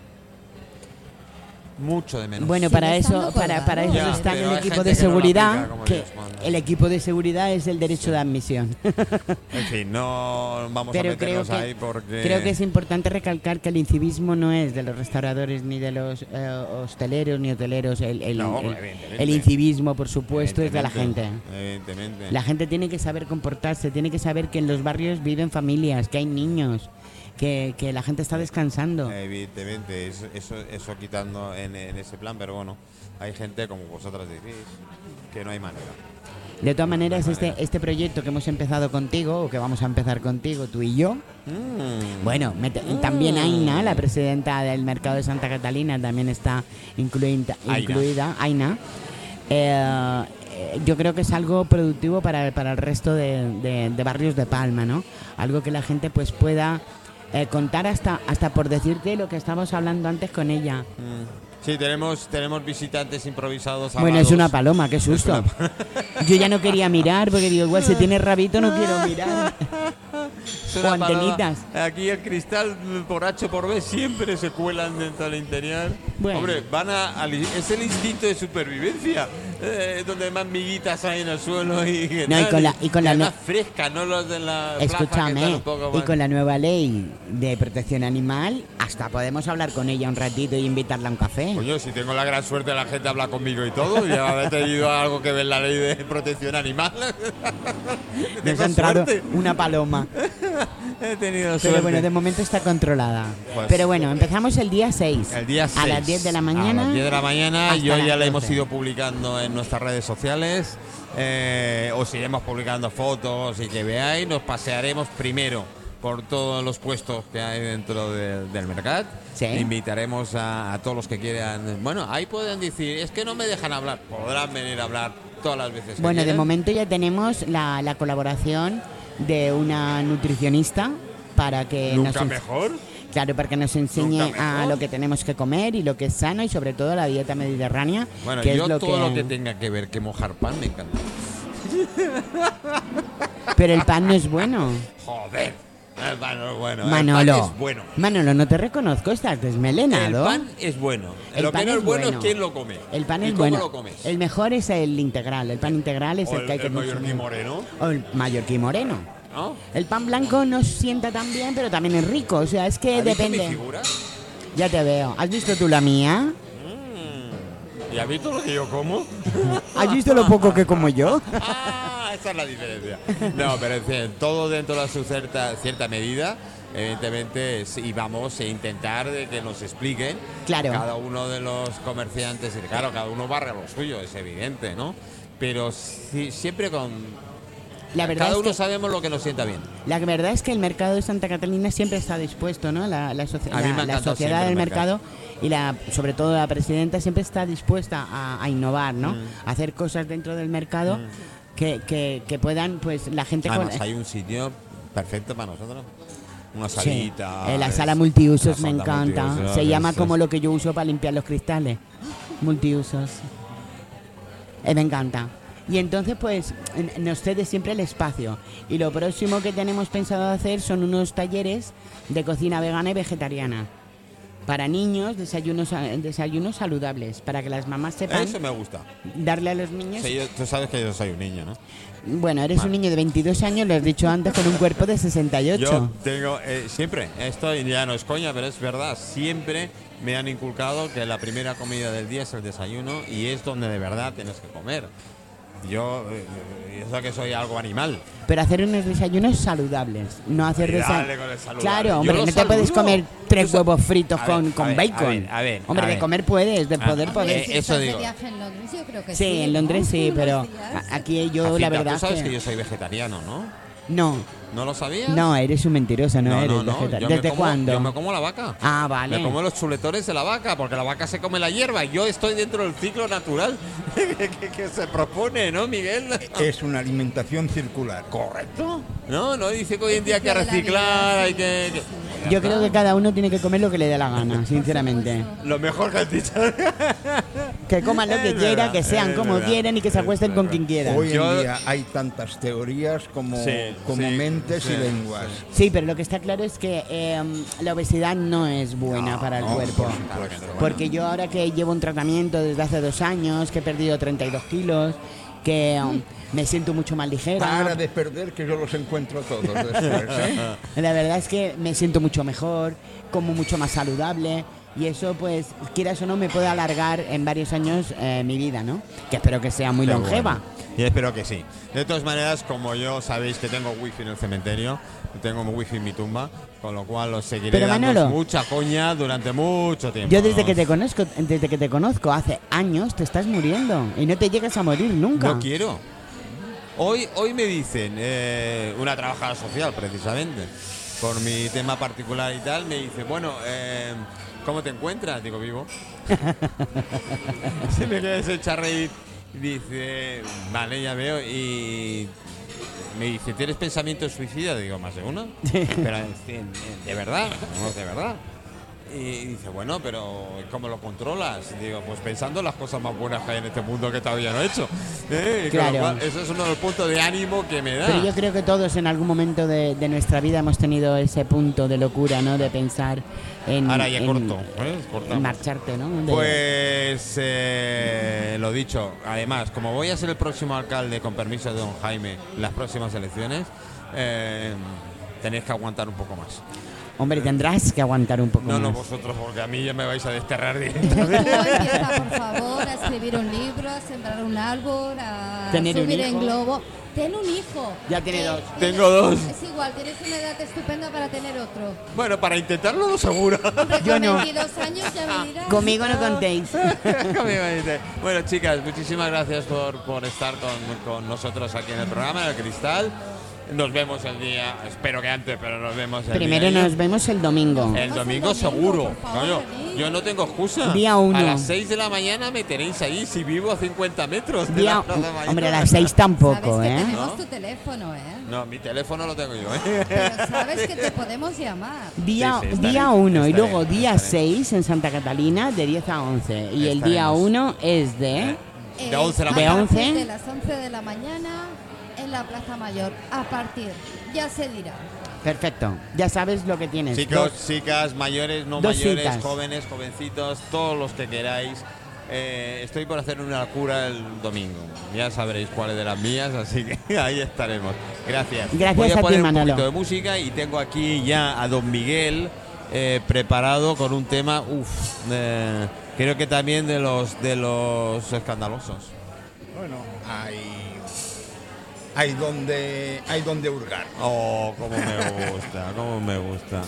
S1: Mucho de menos.
S7: Bueno, para eso, para, para eso
S1: Ya,
S7: está el equipo de
S1: no
S7: seguridad,
S1: aplica como
S7: que
S1: Dios manda.
S7: El equipo de seguridad es el derecho de admisión.
S1: En fin, no vamos
S7: Pero
S1: a meternos
S7: creo que-
S1: ahí porque.
S7: Creo que es importante recalcar que el incivismo no es de los restauradores ni de los eh, hosteleros ni hoteleros. El, el-
S1: No,
S7: el-
S1: evidentemente.
S7: el incivismo, por supuesto, es de la gente.
S1: Evidentemente. Evidentemente.
S7: La gente tiene que saber comportarse, tiene que saber que en los barrios viven familias, que hay niños, que, que la gente está descansando.
S1: Evidentemente, eso, eso, eso quitando en, en ese plan, pero bueno, hay gente como vosotras decís que no hay manera.
S7: De todas maneras,
S1: de
S7: este,
S1: manera.
S7: este proyecto que hemos empezado contigo, o que vamos a empezar contigo, tú y yo,
S1: Mm.
S7: bueno, también Aina, la presidenta del mercado de Santa Catalina, también está incluida,
S1: Aina.
S7: incluida Aina. Eh, eh, yo creo que es algo productivo para, para el resto de, de- de barrios de Palma, ¿no? Algo que la gente pues pueda eh, contar hasta, hasta por decirte lo que estábamos hablando antes con ella.
S1: Mm. Sí, tenemos, tenemos visitantes improvisados.
S7: Bueno, es una paloma, qué susto. Yo ya no quería mirar porque digo, igual si tiene rabito no quiero mirar. O antenitas.
S1: Aquí el cristal por H por B siempre se cuelan dentro del interior.
S7: Bueno.
S1: Hombre, van a, es el instinto de supervivencia. Eh, donde más miguitas hay en el suelo y que
S7: No, y con la- y con la no-
S1: fresca, no los de la plaza
S7: Escúchame,
S1: poco
S7: y
S1: más-
S7: con la nueva ley de protección animal, hasta podemos hablar con ella un ratito y invitarla a un café.
S1: Coño, si tengo la gran suerte, la gente habla conmigo y todo. Y haber tenido algo que ver la ley de protección animal.
S7: Nos ha entrado una paloma.
S1: He tenido
S7: Pero
S1: suerte.
S7: bueno, de momento está controlada.
S1: Pues-
S7: Pero bueno, empezamos el día 6.
S1: El día 6.
S7: A las 10 de la mañana.
S1: A las 10 de la mañana. Yo
S7: las
S1: ya la hemos
S7: 12.
S1: ido publicando en nuestras redes sociales. Eh, os iremos publicando fotos y que veáis. Nos pasearemos primero por todos los puestos que hay dentro de- del mercado.
S7: Sí.
S1: Invitaremos a, a todos los que quieran. Bueno, ahí pueden decir, es que no me dejan hablar. Podrán venir a hablar todas las veces que
S7: Bueno, de momento ya tenemos la, la colaboración de una nutricionista para que
S1: Nunca
S7: nos,
S1: mejor.
S7: Claro, para que nos enseñe a lo que tenemos que comer y lo que es sano y sobre todo la dieta mediterránea,
S1: Bueno,
S7: que
S1: yo
S7: es lo
S1: todo
S7: que,
S1: lo que tenga que ver que mojar pan me encanta.
S7: Pero el pan no es bueno.
S1: Joder. El pan no es bueno. El
S7: Manolo.
S1: pan es bueno.
S7: Manolo, no te reconozco, estás
S1: El
S7: desmelenado.
S1: pan es bueno.
S7: El
S1: lo
S7: pan
S1: que no
S7: es
S1: bueno,
S7: bueno.
S1: es quién lo come.
S7: El pan
S1: ¿Y
S7: es
S1: cómo
S7: bueno.
S1: lo comes?
S7: El mejor es el integral. El pan integral es
S1: O
S7: el, que hay que
S1: mallorquí
S7: consumir.
S1: moreno,
S7: O el mallorquí moreno.
S1: ¿No?
S7: El pan blanco no sienta tan bien, pero también es rico. O sea, es que
S1: ¿Has visto mi
S7: depende.
S1: figura?
S7: Ya te veo. ¿Has visto tú la mía?
S1: ¿Y has visto lo que yo como?
S7: ¿Has visto lo poco que como yo?
S1: ah, esa es la diferencia. No, pero en fin, todo dentro de su cierta, cierta medida. Evidentemente, y vamos a intentar de que nos expliquen
S7: Claro.
S1: cada uno de los comerciantes. Y claro, cada uno barra lo suyo, es evidente, ¿no? Pero siempre con.
S7: La verdad,
S1: cada
S7: es
S1: uno
S7: que,
S1: sabemos lo que nos sienta bien.
S7: la verdad es que el mercado de Santa Catalina siempre está dispuesto, ¿no? La, la, soci-
S1: A mí me ha
S7: la- sociedad del
S1: el
S7: mercado, y la, sobre todo la presidenta siempre está dispuesta a, a innovar, ¿no?
S1: Mm.
S7: A hacer cosas dentro del mercado que, que- que puedan, pues, la gente... con-
S1: Además, hay un sitio perfecto para nosotros. Una
S7: Sí,
S1: salita.
S7: eh, la
S1: es-
S7: sala multiusos me encanta.
S1: multiusos,
S7: Se llama
S1: es-
S7: como lo que yo uso para limpiar los cristales. Multiusos. Eh, me encanta. Y entonces, pues, nos cede siempre el espacio. Y lo próximo que tenemos pensado hacer son unos talleres de cocina vegana y vegetariana. Para niños, desayunos, a- desayunos saludables, para que las mamás sepan
S1: Eso me gusta.
S7: darle a los niños.
S1: Sí, yo- tú sabes que yo soy un niño, ¿no?
S7: Bueno, eres un niño de 22 años, lo has dicho antes, con un cuerpo de 68.
S1: Yo tengo, eh, siempre, esto ya no es coña, pero es verdad, siempre me han inculcado que la primera comida del día es el desayuno y es donde de verdad tienes que comer. Yo, eh, eh, sé que soy algo animal.
S7: Pero hacer unos desayunos saludables, no hacer desayunos. Claro, hombre, no te puedes comer tres huevos fritos
S1: A
S7: con, con
S1: a ver,
S7: bacon.
S1: a ver, a ver,
S7: hombre,
S1: a
S7: de
S1: ver.
S7: comer puedes, de
S1: Ah,
S7: poder
S1: eh,
S7: poder.
S6: si
S1: eso digo.
S6: viaje en Londres, yo creo que
S7: sí,
S6: sí.
S7: en Londres
S6: ¿no?
S7: sí, pero aquí yo la verdad
S1: tú sabes
S7: que,
S1: que yo soy vegetariano, ¿no?
S7: no,
S1: ¿No lo sabías?
S7: no, eres un mentiroso, no, eres
S1: yo
S7: vegetariano.
S1: me
S7: ¿Desde
S1: como-
S7: cuándo?
S1: Yo me como la vaca.
S7: Ah, vale.
S1: Me como los chuletores de la vaca, porque la vaca se come la hierba. y Yo estoy dentro del ciclo natural que, que- que se propone, ¿no, Miguel?
S5: Es una alimentación circular.
S1: Correcto. No, no dice que hoy en día hay que reciclar, hay que. que-
S7: Yo creo que cada uno tiene que comer lo que le dé la gana, sinceramente.
S1: Lo mejor que has dicho.
S7: Que coman lo que quiera, que sean como quieran y que se
S1: es
S7: acuesten con quien quieran.
S5: Hoy en día hay tantas teorías como,
S1: Sí,
S5: como
S1: sí,
S5: mentes
S1: sí,
S5: y lenguas.
S7: Sí, pero lo que está claro es que eh, la obesidad no es buena para el
S5: no,
S7: cuerpo.
S5: por.
S7: Porque yo ahora que llevo un tratamiento desde hace dos años, que he perdido 32 kilos, que um, me siento mucho más ligera.
S5: Para de perder que yo los encuentro todos después. ¿eh?
S7: La verdad es que me siento mucho mejor, como mucho más saludable. Y eso, pues, quieras o no, me puede alargar en varios años eh, mi vida, ¿no? Que espero que sea muy longeva.
S1: bueno. Y espero que sí. De todas maneras, como yo sabéis que tengo wifi en el cementerio, tengo wifi en mi tumba, con lo cual os seguiré
S7: Pero,
S1: dando
S7: Manolo,
S1: mucha coña durante mucho tiempo.
S7: Yo desde que te conozco, desde que te conozco hace años, te estás muriendo y no te llegas a morir nunca.
S1: No quiero. Hoy, hoy me dicen, eh, una trabajadora social precisamente, por mi tema particular y tal, me dice, bueno, eh, ¿cómo te encuentras? Digo, vivo. Se me queda ese reír. Dice, vale, ya veo. Y me dice, ¿tienes pensamiento suicida? Digo, más de uno. Pero, ¿de verdad? De verdad. Y dice, bueno, pero ¿cómo lo controlas? Digo, pues pensando en las cosas más buenas que hay en este mundo que todavía no he hecho. ¿Eh?
S7: Claro.
S1: cual, eso es uno de los puntos de ánimo que me da.
S7: Pero yo creo que todos en algún momento de, de nuestra vida hemos tenido ese punto de locura, ¿no? De pensar en,
S1: Ahora ya
S7: en-
S1: corto. ¿eh?
S7: En marcharte, ¿no? De-
S1: Pues eh, lo dicho, además, como voy a ser el próximo alcalde con permiso de don Jaime las próximas elecciones, eh, tenéis que aguantar un poco más.
S7: Hombre, tendrás que aguantar un poco
S1: No, no
S7: más.
S1: vosotros, porque a mí ya me vais a desterrar directamente.
S6: empieza, por favor, a escribir un libro, a sembrar un árbol, a
S7: Tener un
S6: subir en globo. Ten un hijo.
S7: Ya tiene
S6: Eh,
S7: dos.
S1: Tengo dos.
S6: Es igual, tienes una edad estupenda para tener otro.
S1: bueno, para intentarlo lo seguro.
S7: Yo no.
S6: 22 años ya me dirás.
S7: Conmigo no contéis.
S1: Conmigo dice. bueno, chicas, muchísimas gracias por, por estar con, con nosotros aquí en el programa, en el Cristal. Nos vemos el día, espero que antes, pero nos vemos el
S7: Primero
S1: día.
S7: nos vemos el domingo.
S1: El domingo seguro. Coño, yo no tengo excusa.
S7: Día uno.
S1: A las 6 de la mañana me tenéis ahí si vivo a 50 metros de
S7: Día-
S1: la Plaza Mayor.
S7: hombre, a las seis tampoco,
S6: Sabes que
S7: ¿eh?
S6: tenemos
S1: ¿No?
S6: tu teléfono, ¿eh?
S1: No, mi teléfono lo tengo yo, ¿eh?
S6: Pero sabes que te podemos llamar.
S7: Día,
S1: Sí, sí, estaré,
S7: día 1 y
S1: estaré,
S7: luego día
S1: estaré.
S7: 6 en Santa Catalina de 10 a 11. Y el día
S1: Estaremos.
S7: 1 es de...
S1: De 11 de la
S6: a
S7: mañana.
S6: partir
S7: ¿De 11?
S6: De las 11 de la mañana en la Plaza Mayor. A partir, ya se dirá.
S7: Perfecto. Ya sabes lo que tienes.
S1: Chicos,
S7: Dos-
S1: chicas, mayores, no mayores,
S7: citas.
S1: jóvenes, jovencitos, todos los que queráis. Eh, estoy por hacer una cura el domingo. Ya sabréis cuáles de las mías, así que ahí estaremos. Gracias.
S7: Gracias
S1: Voy a,
S7: a ti,
S1: poner un
S7: Manolo.
S1: poquito de música y tengo aquí ya a Don Miguel eh, preparado con un tema, uff, creo que también de los de los escandalosos.
S5: Bueno, hay, hay, donde, hay donde hurgar.
S1: Oh, cómo me gusta, cómo me gusta.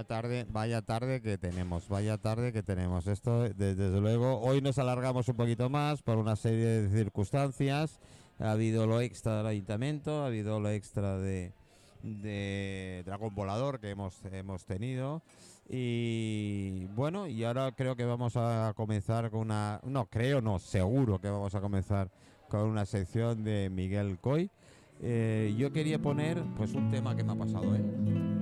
S1: Vaya tarde, vaya tarde que tenemos, vaya tarde que tenemos. Esto, de- desde luego, hoy nos alargamos un poquito más por una serie de circunstancias. Ha habido lo extra del ayuntamiento, ha habido lo extra de, de Dragón Volador que hemos, hemos tenido. Y bueno, y ahora creo que vamos a comenzar con una... No, creo, no, seguro que vamos a comenzar con una sección de Miguel Coy. Eh, yo quería poner pues un tema que me ha pasado, ¿eh?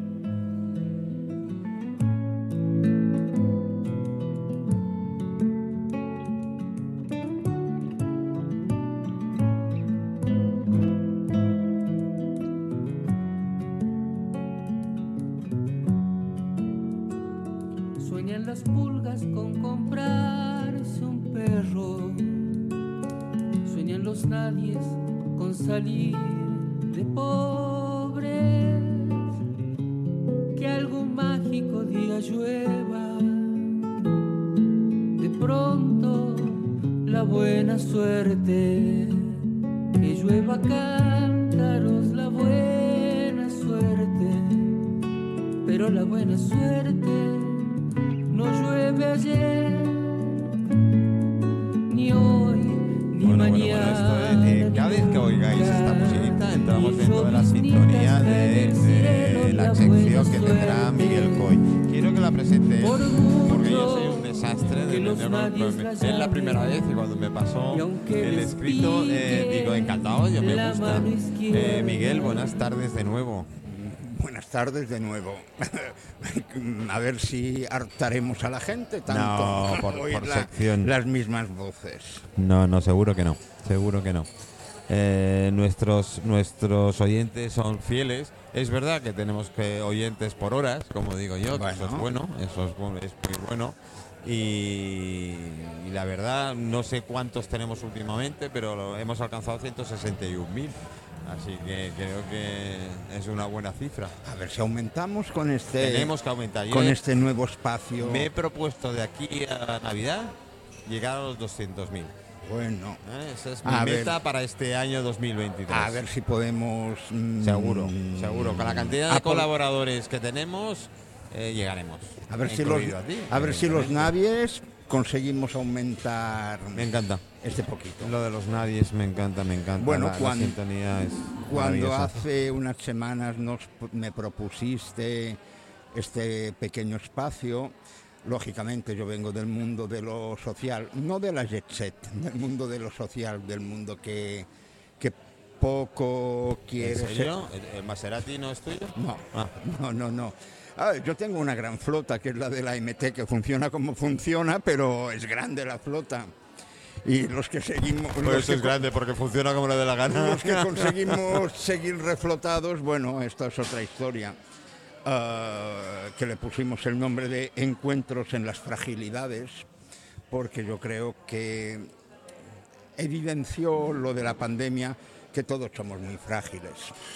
S8: Con
S1: Buenas tardes de nuevo.
S5: A ver si hartaremos a la gente tanto.
S1: No, por-
S5: la-
S1: sección.
S5: Las mismas voces.
S1: No, no, seguro que no, seguro que no. Eh, nuestros, nuestros oyentes son fieles. Es verdad que tenemos que oyentes por horas, como digo yo, que eso es
S5: Bueno.
S1: eso es, es muy bueno. Y, y la verdad, no sé cuántos tenemos últimamente, pero hemos alcanzado 161.000. Así que creo que es una buena cifra.
S5: A ver si aumentamos con este,
S1: Tenemos que aumentar. Yo
S5: con
S1: he-
S5: este nuevo espacio.
S1: Me he propuesto de aquí a Navidad llegar a los 200.000.
S5: Bueno,
S1: ¿eh? Esa es mi
S5: A ver.
S1: meta para este año 2023.
S5: a ver si podemos. mm,
S1: Seguro, seguro. Con la cantidad de colaboradores que tenemos, eh, llegaremos.
S5: A ver si los,
S1: a ti,
S5: a ver si los navies conseguimos aumentar
S1: Me encanta.
S5: este poquito.
S1: Lo de los nadies me encanta, me encanta.
S5: Bueno,
S1: la, la
S5: cuan-
S1: sintonía es
S5: Cuando hace unas semanas nos, me propusiste este pequeño espacio, lógicamente yo vengo del mundo de lo social, no de la jet set, del mundo de lo social, del mundo que, que poco
S1: ¿En
S5: quiere ser.
S1: ¿El, el Maserati no es tuyo?
S5: No,
S1: Ah.
S5: no, no, no. Yo tengo una gran flota, que es la de la MT, que funciona como funciona, pero es grande la flota. Y los que seguimos...
S1: Pues eso
S5: que
S1: es grande porque funciona como le dé la gana.
S5: los que conseguimos seguir reflotados, bueno, esta es otra historia. Ah, que le pusimos el nombre de Encuentros en las Fragilidades, porque yo creo que evidenció lo de la pandemia que todos somos muy frágiles.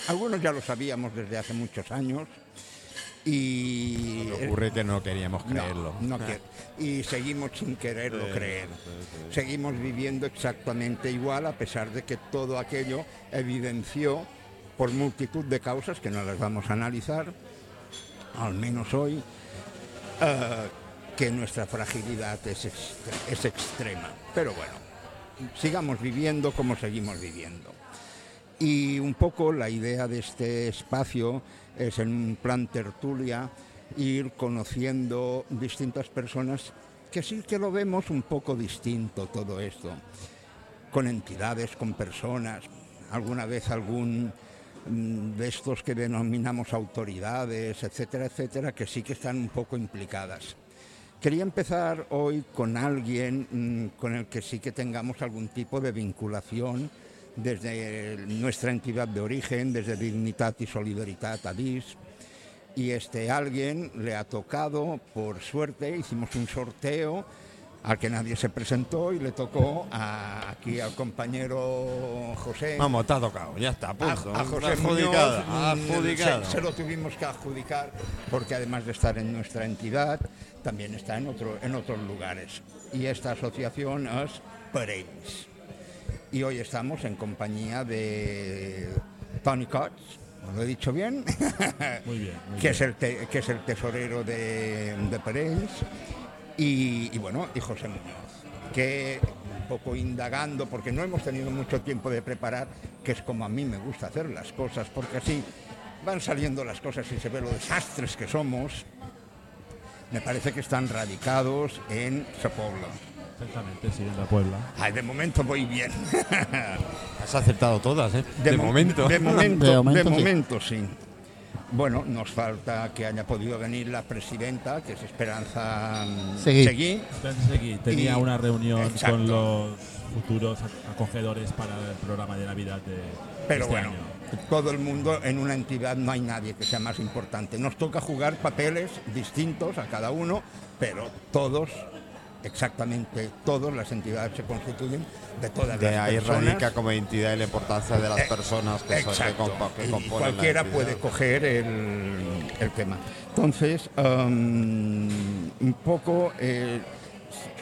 S5: Algunos ya lo sabíamos desde hace muchos años, Y
S1: Ocurre que no queríamos creerlo.
S5: no y seguimos sin quererlo creer. Seguimos viviendo exactamente igual a pesar de que todo aquello evidenció por multitud de causas que no las vamos a analizar, al menos hoy, eh, que nuestra fragilidad es, extre- es extrema. Pero bueno, sigamos viviendo como seguimos viviendo. Y un poco la idea de este espacio es en un plan tertulia ir conociendo distintas personas que sí que lo vemos un poco distinto todo esto, con entidades, con personas, alguna vez algún mm, de estos que denominamos autoridades, etcétera, etcétera, que sí que están un poco implicadas. Quería empezar hoy con alguien mm, con el que sí que tengamos algún tipo de vinculación desde nuestra entidad de origen, desde Dignitat y Solidaritat Adis. Y este alguien le ha tocado, por suerte, hicimos un sorteo al que nadie se presentó y le tocó a- aquí al compañero José.
S1: Vamos, te ha tocado, ya está,
S5: A,
S1: punto.
S5: a José
S1: adjudicada,
S5: Muñoz. Se, se lo tuvimos que adjudicar porque además de estar en nuestra entidad, también está en, otro, en otros lugares. Y esta asociación es Parells. Y hoy estamos en compañía de Tony Cox, ¿lo he dicho bien?
S9: Muy bien. muy
S5: que,
S9: bien.
S5: es el te- que es el tesorero de, de Parells. Y, y bueno, y José Muñoz, que un poco indagando, porque no hemos tenido mucho tiempo de preparar, que es como a mí me gusta hacer las cosas, porque así van saliendo las cosas y se ve lo desastres que somos. Me parece que están radicados en Sepobla.
S9: Exactamente, sí, en la Puebla.
S5: Ay, de momento voy bien.
S1: Has aceptado todas, ¿eh? De,
S5: mo-
S1: momento.
S5: De momento,
S7: De
S5: de
S7: momento, sí.
S5: sí. Bueno, nos falta que haya podido venir la presidenta, que es Esperanza mm,
S7: Seguí.
S9: Tenía
S5: Y-
S9: una reunión
S5: Exacto.
S9: con los futuros acogedores para el programa de Navidad de
S5: Pero
S9: este
S5: bueno,
S9: año.
S5: todo el mundo en una entidad no hay nadie que sea más importante. Nos toca jugar papeles distintos a cada uno, pero todos, exactamente todas las entidades se constituyen de todas
S1: De
S5: las
S1: ahí
S5: personas.
S1: radica como entidad y la importancia de las
S5: Eh,
S1: personas que, son, que,
S5: Y
S1: componen
S5: cualquiera puede coger el, el tema. Entonces, um, un poco eh,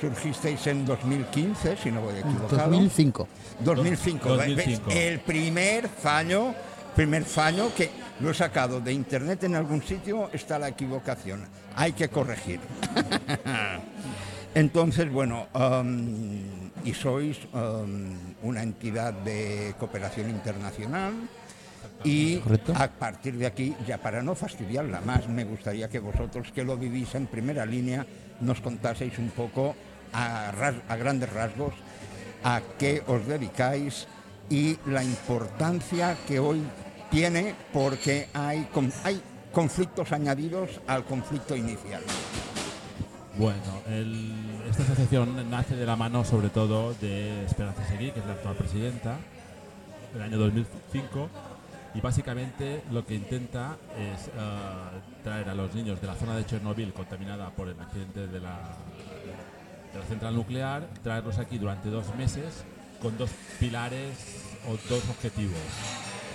S5: surgisteis en 2015, si no voy equivocado.
S7: 2005.
S5: 2005. ¿ves?
S9: 2005.
S5: El primer fallo, primer fallo que lo he sacado de internet en algún sitio está la equivocación. Hay que corregir. Entonces, bueno, um, y sois um, una entidad de cooperación internacional. Y
S7: Correcto.
S5: a partir de aquí, ya para no fastidiarla más, me gustaría que vosotros, que lo vivís en primera línea, nos contaseis un poco a, ras- a grandes rasgos a qué os dedicáis y la importancia que hoy tiene porque hay, hay conflictos añadidos al conflicto inicial.
S9: Bueno, esta asociación nace de la mano sobre todo de Esperanza Seguí, que es la actual presidenta, del año 2005, y básicamente lo que intenta es eh, traer a los niños de la zona de Chernobyl contaminada por el accidente de la, de la central nuclear, traerlos aquí durante dos meses con dos pilares o dos objetivos.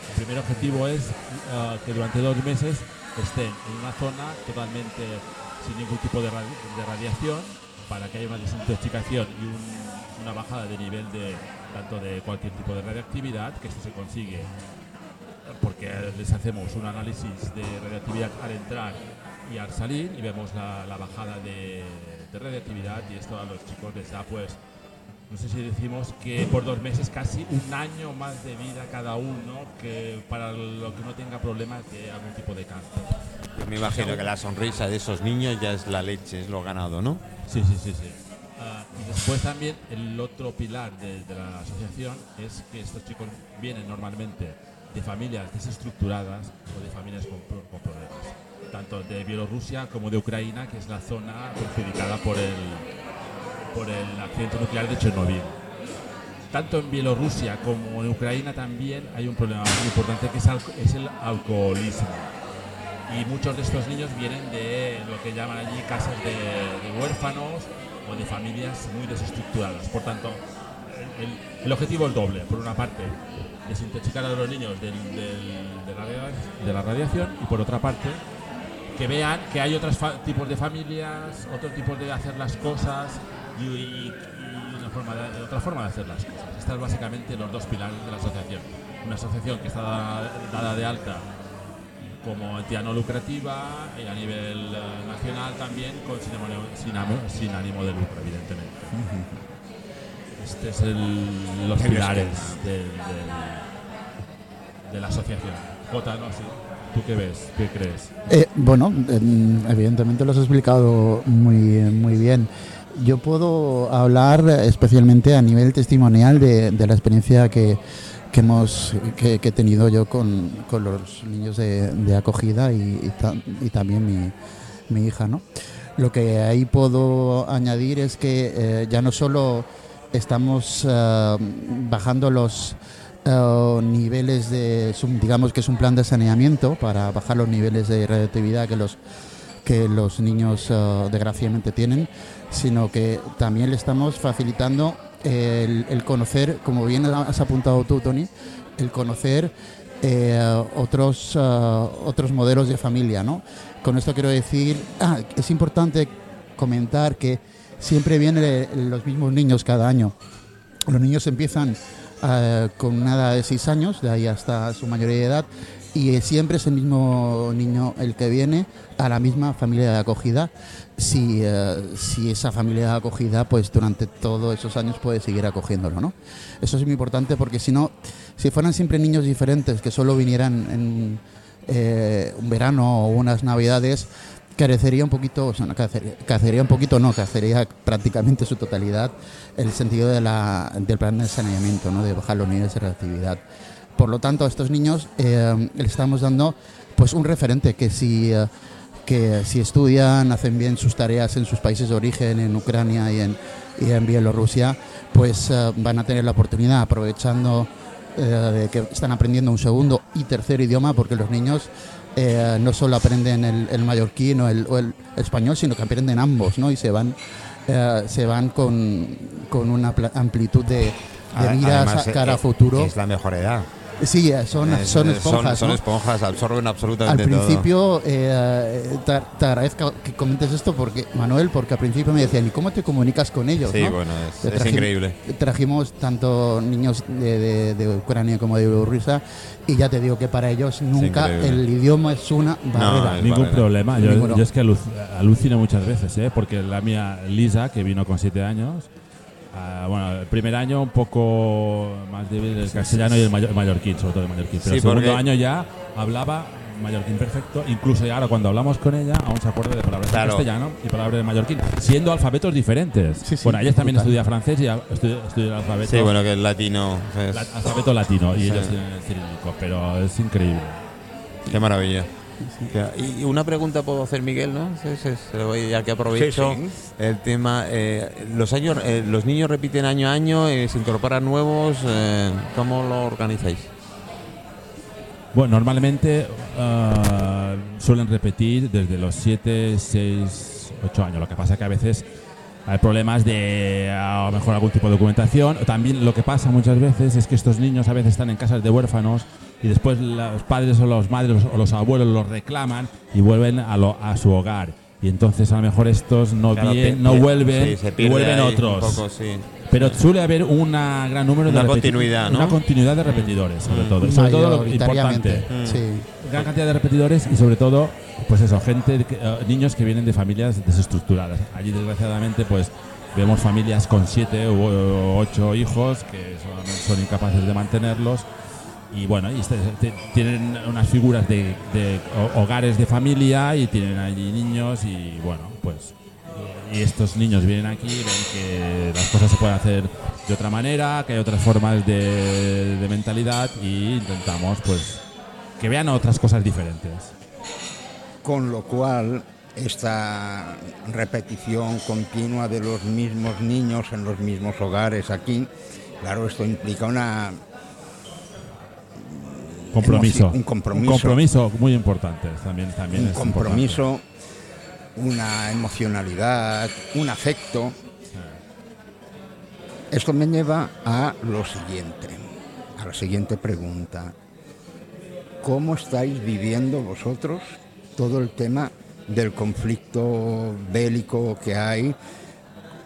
S9: El primer objetivo es eh, que durante dos meses estén en una zona totalmente sin ningún tipo de, radi- de radiación para que haya una desintoxicación y un- una bajada de nivel de tanto de cualquier tipo de radioactividad, que esto se consigue porque les hacemos un análisis de radioactividad al entrar y al salir y vemos la, la bajada de, de radioactividad y esto a los chicos les da pues no sé si decimos que por dos meses casi un año más de vida cada uno que para lo que no tenga problemas de algún tipo de cáncer.
S1: Yo me imagino que la sonrisa de esos niños ya es la leche, es lo ganado, ¿no?
S9: Sí, sí, sí, sí. Ah, y después también el otro pilar de, de la asociación es que estos chicos vienen normalmente de familias desestructuradas o de familias con, con problemas, tanto de Bielorrusia como de Ucrania, que es la zona perjudicada por el, por el accidente nuclear de Chernobyl. Tanto en Bielorrusia como en Ucrania también hay un problema muy importante que es, el alcoholismo. Y muchos de estos niños vienen de lo que llaman allí casas de, de huérfanos o de familias muy desestructuradas. Por tanto, el, el objetivo es doble. Por una parte, desintoxicar a los niños del- del- de, la, de la radiación y por otra parte, que vean que hay otros tipos de familias, otros tipos de hacer las cosas y, y- y una forma de- otra forma de hacer las cosas. Estas básicamente los dos pilares de la asociación. Una asociación que está dada, dada de alta como entidad no lucrativa y a nivel eh, nacional también con sin, ánimo- sin amo- sin ánimo de lucro, evidentemente. Este es el- los
S5: El
S9: pilares del- del- de la asociación. Jota, no, sí. ¿Tú qué ves? ¿Qué crees?
S10: Eh, bueno, em, evidentemente lo has explicado muy, muy bien. Yo puedo hablar especialmente a nivel testimonial de, la experiencia que, hemos que, he tenido yo con, los niños de, acogida y, y ta- y también mi, hija, ¿no? Lo que ahí puedo añadir es que eh, ya no solo estamos eh, bajando los eh, niveles de, digamos que es un plan de saneamiento para bajar los niveles de radioactividad que los que los niños desgraciadamente tienen, sino que también le estamos facilitando el, conocer, como bien has apuntado tú, Tony, el conocer eh, otros, eh, otros modelos de familia. ¿no? Con esto quiero decir, ah, es importante comentar que siempre vienen los mismos niños cada año. Los niños empiezan eh, con una edad de 6 años, de ahí hasta su mayoría de edad, y siempre es el mismo niño el que viene a la misma familia de acogida. Si, eh, si esa familia acogida, pues durante todos esos años puede seguir acogiéndolo, ¿no? Eso es muy importante porque si no, si fueran siempre niños diferentes que solo vinieran en eh, un verano o unas navidades, carecería un poquito, o sea, no, carecería, carecería un poquito, no, carecería prácticamente su totalidad el sentido de la, del plan de saneamiento, ¿no? de bajar los niveles de reactividad. Por lo tanto, a estos niños eh, estamos dando pues un referente que si, eh, que si estudian, hacen bien sus tareas en sus países de origen, en Ucrania y en, y en Bielorrusia, pues eh, van a tener la oportunidad, aprovechando eh, de que están aprendiendo un segundo y tercer idioma, porque los niños eh, no solo aprenden el, el mallorquín o el, o el español, sino que aprenden ambos, ¿no? Y se van, eh, se van con, con una amplitud de, de miras a cara a futuro.
S1: Es la mejor edad.
S10: Sí, eh, son,
S1: Eh,
S10: son esponjas.
S1: Son,
S10: ¿no?
S1: esponjas, absorben
S10: Al
S1: absolutamente todo.
S10: principio, eh, te, te agradezco que comentes esto, porque Manuel, porque al principio me decían, ¿y cómo te comunicas con ellos?
S1: Sí,
S10: no?
S1: bueno, es,
S10: Te
S1: es
S10: trajim-
S1: increíble.
S10: Trajimos tanto niños de, de- de Ucrania como de Bielorrusia y ya te digo que para ellos nunca el idioma es una barrera.
S1: es
S9: Ningún
S1: barrera.
S9: problema. Yo, es que aluc- alucino muchas veces, ¿eh? porque la mía Lisa, que vino con siete años, ah, bueno, el primer año un poco más débil el castellano y el, mayor- el mallorquín, sobre todo el mallorquín. Pero
S1: Sí,
S9: el segundo
S1: porque-
S9: año ya hablaba mallorquín perfecto, incluso ahora cuando hablamos con ella aún se acuerda de palabras
S1: Claro.
S9: en castellano y palabras de mallorquín, siendo alfabetos diferentes.
S10: Sí, sí,
S9: bueno, ella también estudia francés y a- estudia, estudia el alfabeto,
S1: Sí, bueno, que el latino. es-
S9: la- alfabeto latino y
S1: Sí.
S9: ellos tienen el cirílico, pero es increíble.
S1: Qué maravilla. Y una pregunta puedo hacer, Miguel, ¿no? Sí, sí, se lo voy, ya que aprovecho
S5: Sí,
S1: el tema. eh, los años, eh, los niños repiten año a año, eh, se incorporan nuevos. eh, ¿Cómo lo organizáis?
S9: Bueno, normalmente ah, suelen repetir desde los 7, 6, 8 años. Lo que pasa que a veces hay problemas de a lo mejor algún tipo de documentación. También lo que pasa muchas veces es que estos niños a veces están en casas de huérfanos y después los padres o los madres o los abuelos los reclaman y vuelven a, lo- a su hogar. Y entonces a lo mejor estos no,
S1: Claro,
S9: bien- no vuelven
S1: sí,
S9: y vuelven otros.
S1: poco, sí.
S9: Pero suele haber un gran número
S1: Una
S9: de
S1: continuidad, ¿no?
S9: Una continuidad de repetidores, sobre
S1: Mm.
S9: todo. Sobre todo lo importante
S1: Mm.
S10: sí.
S9: gran cantidad de repetidores y sobre todo pues eso gente eh, niños que vienen de familias desestructuradas allí desgraciadamente pues vemos familias con siete u o ocho hijos que son, son incapaces de mantenerlos y bueno este- te- tienen unas figuras de, de ho- hogares de familia y tienen allí niños y bueno pues y estos niños vienen aquí ven que las cosas se pueden hacer de otra manera que hay otras formas de mentalidad y intentamos pues que vean otras cosas diferentes.
S5: Con lo cual, esta repetición continua de los mismos niños en los mismos hogares aquí, claro, esto implica una
S9: Compromiso.
S5: Un compromiso.
S9: Un compromiso muy importante. También, también
S5: un
S9: es
S5: compromiso, una emocionalidad, un afecto. Esto me lleva a lo siguiente, a la siguiente pregunta. ¿Cómo estáis viviendo vosotros todo el tema del conflicto bélico que hay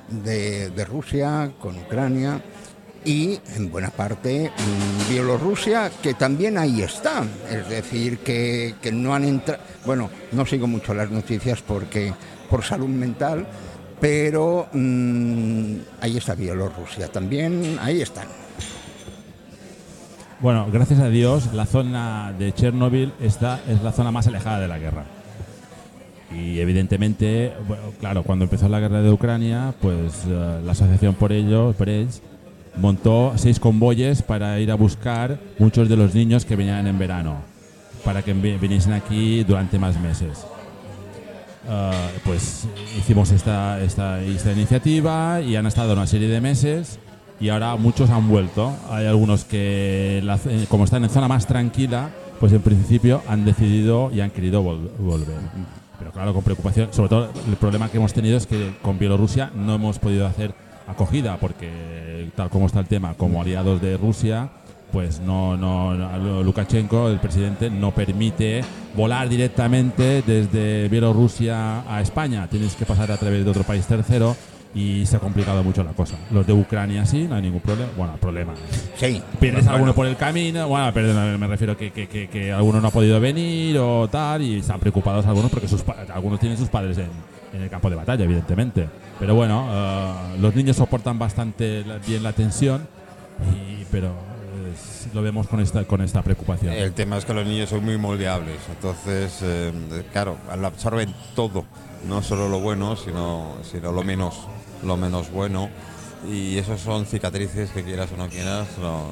S5: de, de Rusia con Ucrania y en buena parte mm, Bielorrusia, que también ahí está. Es decir, que, que no han entrado. Bueno, no sigo mucho las noticias porque por salud mental, pero mm, ahí está Bielorrusia también, ahí están.
S9: Bueno, gracias a Dios, la zona de Chernóbil esta es la zona más alejada de la guerra. Y evidentemente, bueno, claro, cuando empezó la guerra de Ucrania, pues eh, la asociación por ello, por ellos, montó seis convoyes para ir a buscar muchos de los niños que venían en verano, para que vi- viniesen aquí durante más meses. Ah, pues hicimos esta, esta, esta iniciativa y han estado una serie de meses y ahora muchos han vuelto. Hay algunos que, la- como están en zona más tranquila, pues en principio han decidido y han querido vol- volver. Pero claro, con preocupación, sobre todo el problema que hemos tenido es que con Bielorrusia no hemos podido hacer acogida porque tal como está el tema, como aliados de Rusia, pues no, no, no- Lukashenko, el presidente, no permite volar directamente desde Bielorrusia a España. Tienes que pasar a través de otro país tercero y se ha complicado mucho la cosa. Los de Ucrania sí, no hay ningún problema. Bueno, problema.
S5: Sí.
S9: Pierdes
S5: bueno,
S9: alguno por el camino, bueno, perdón, me refiero que, que, que, que alguno no ha podido venir o tal, y están preocupados algunos porque sus algunos tienen sus padres en, en el campo de batalla, evidentemente. Pero bueno, eh, los niños soportan bastante la- bien la tensión, y, pero lo vemos con esta, con esta preocupación.
S1: El tema es que los niños son muy moldeables, entonces, eh, claro, absorben todo, no solo lo bueno, sino, sino lo menos, lo menos bueno. Y esos son cicatrices que quieras o no quieras, lo,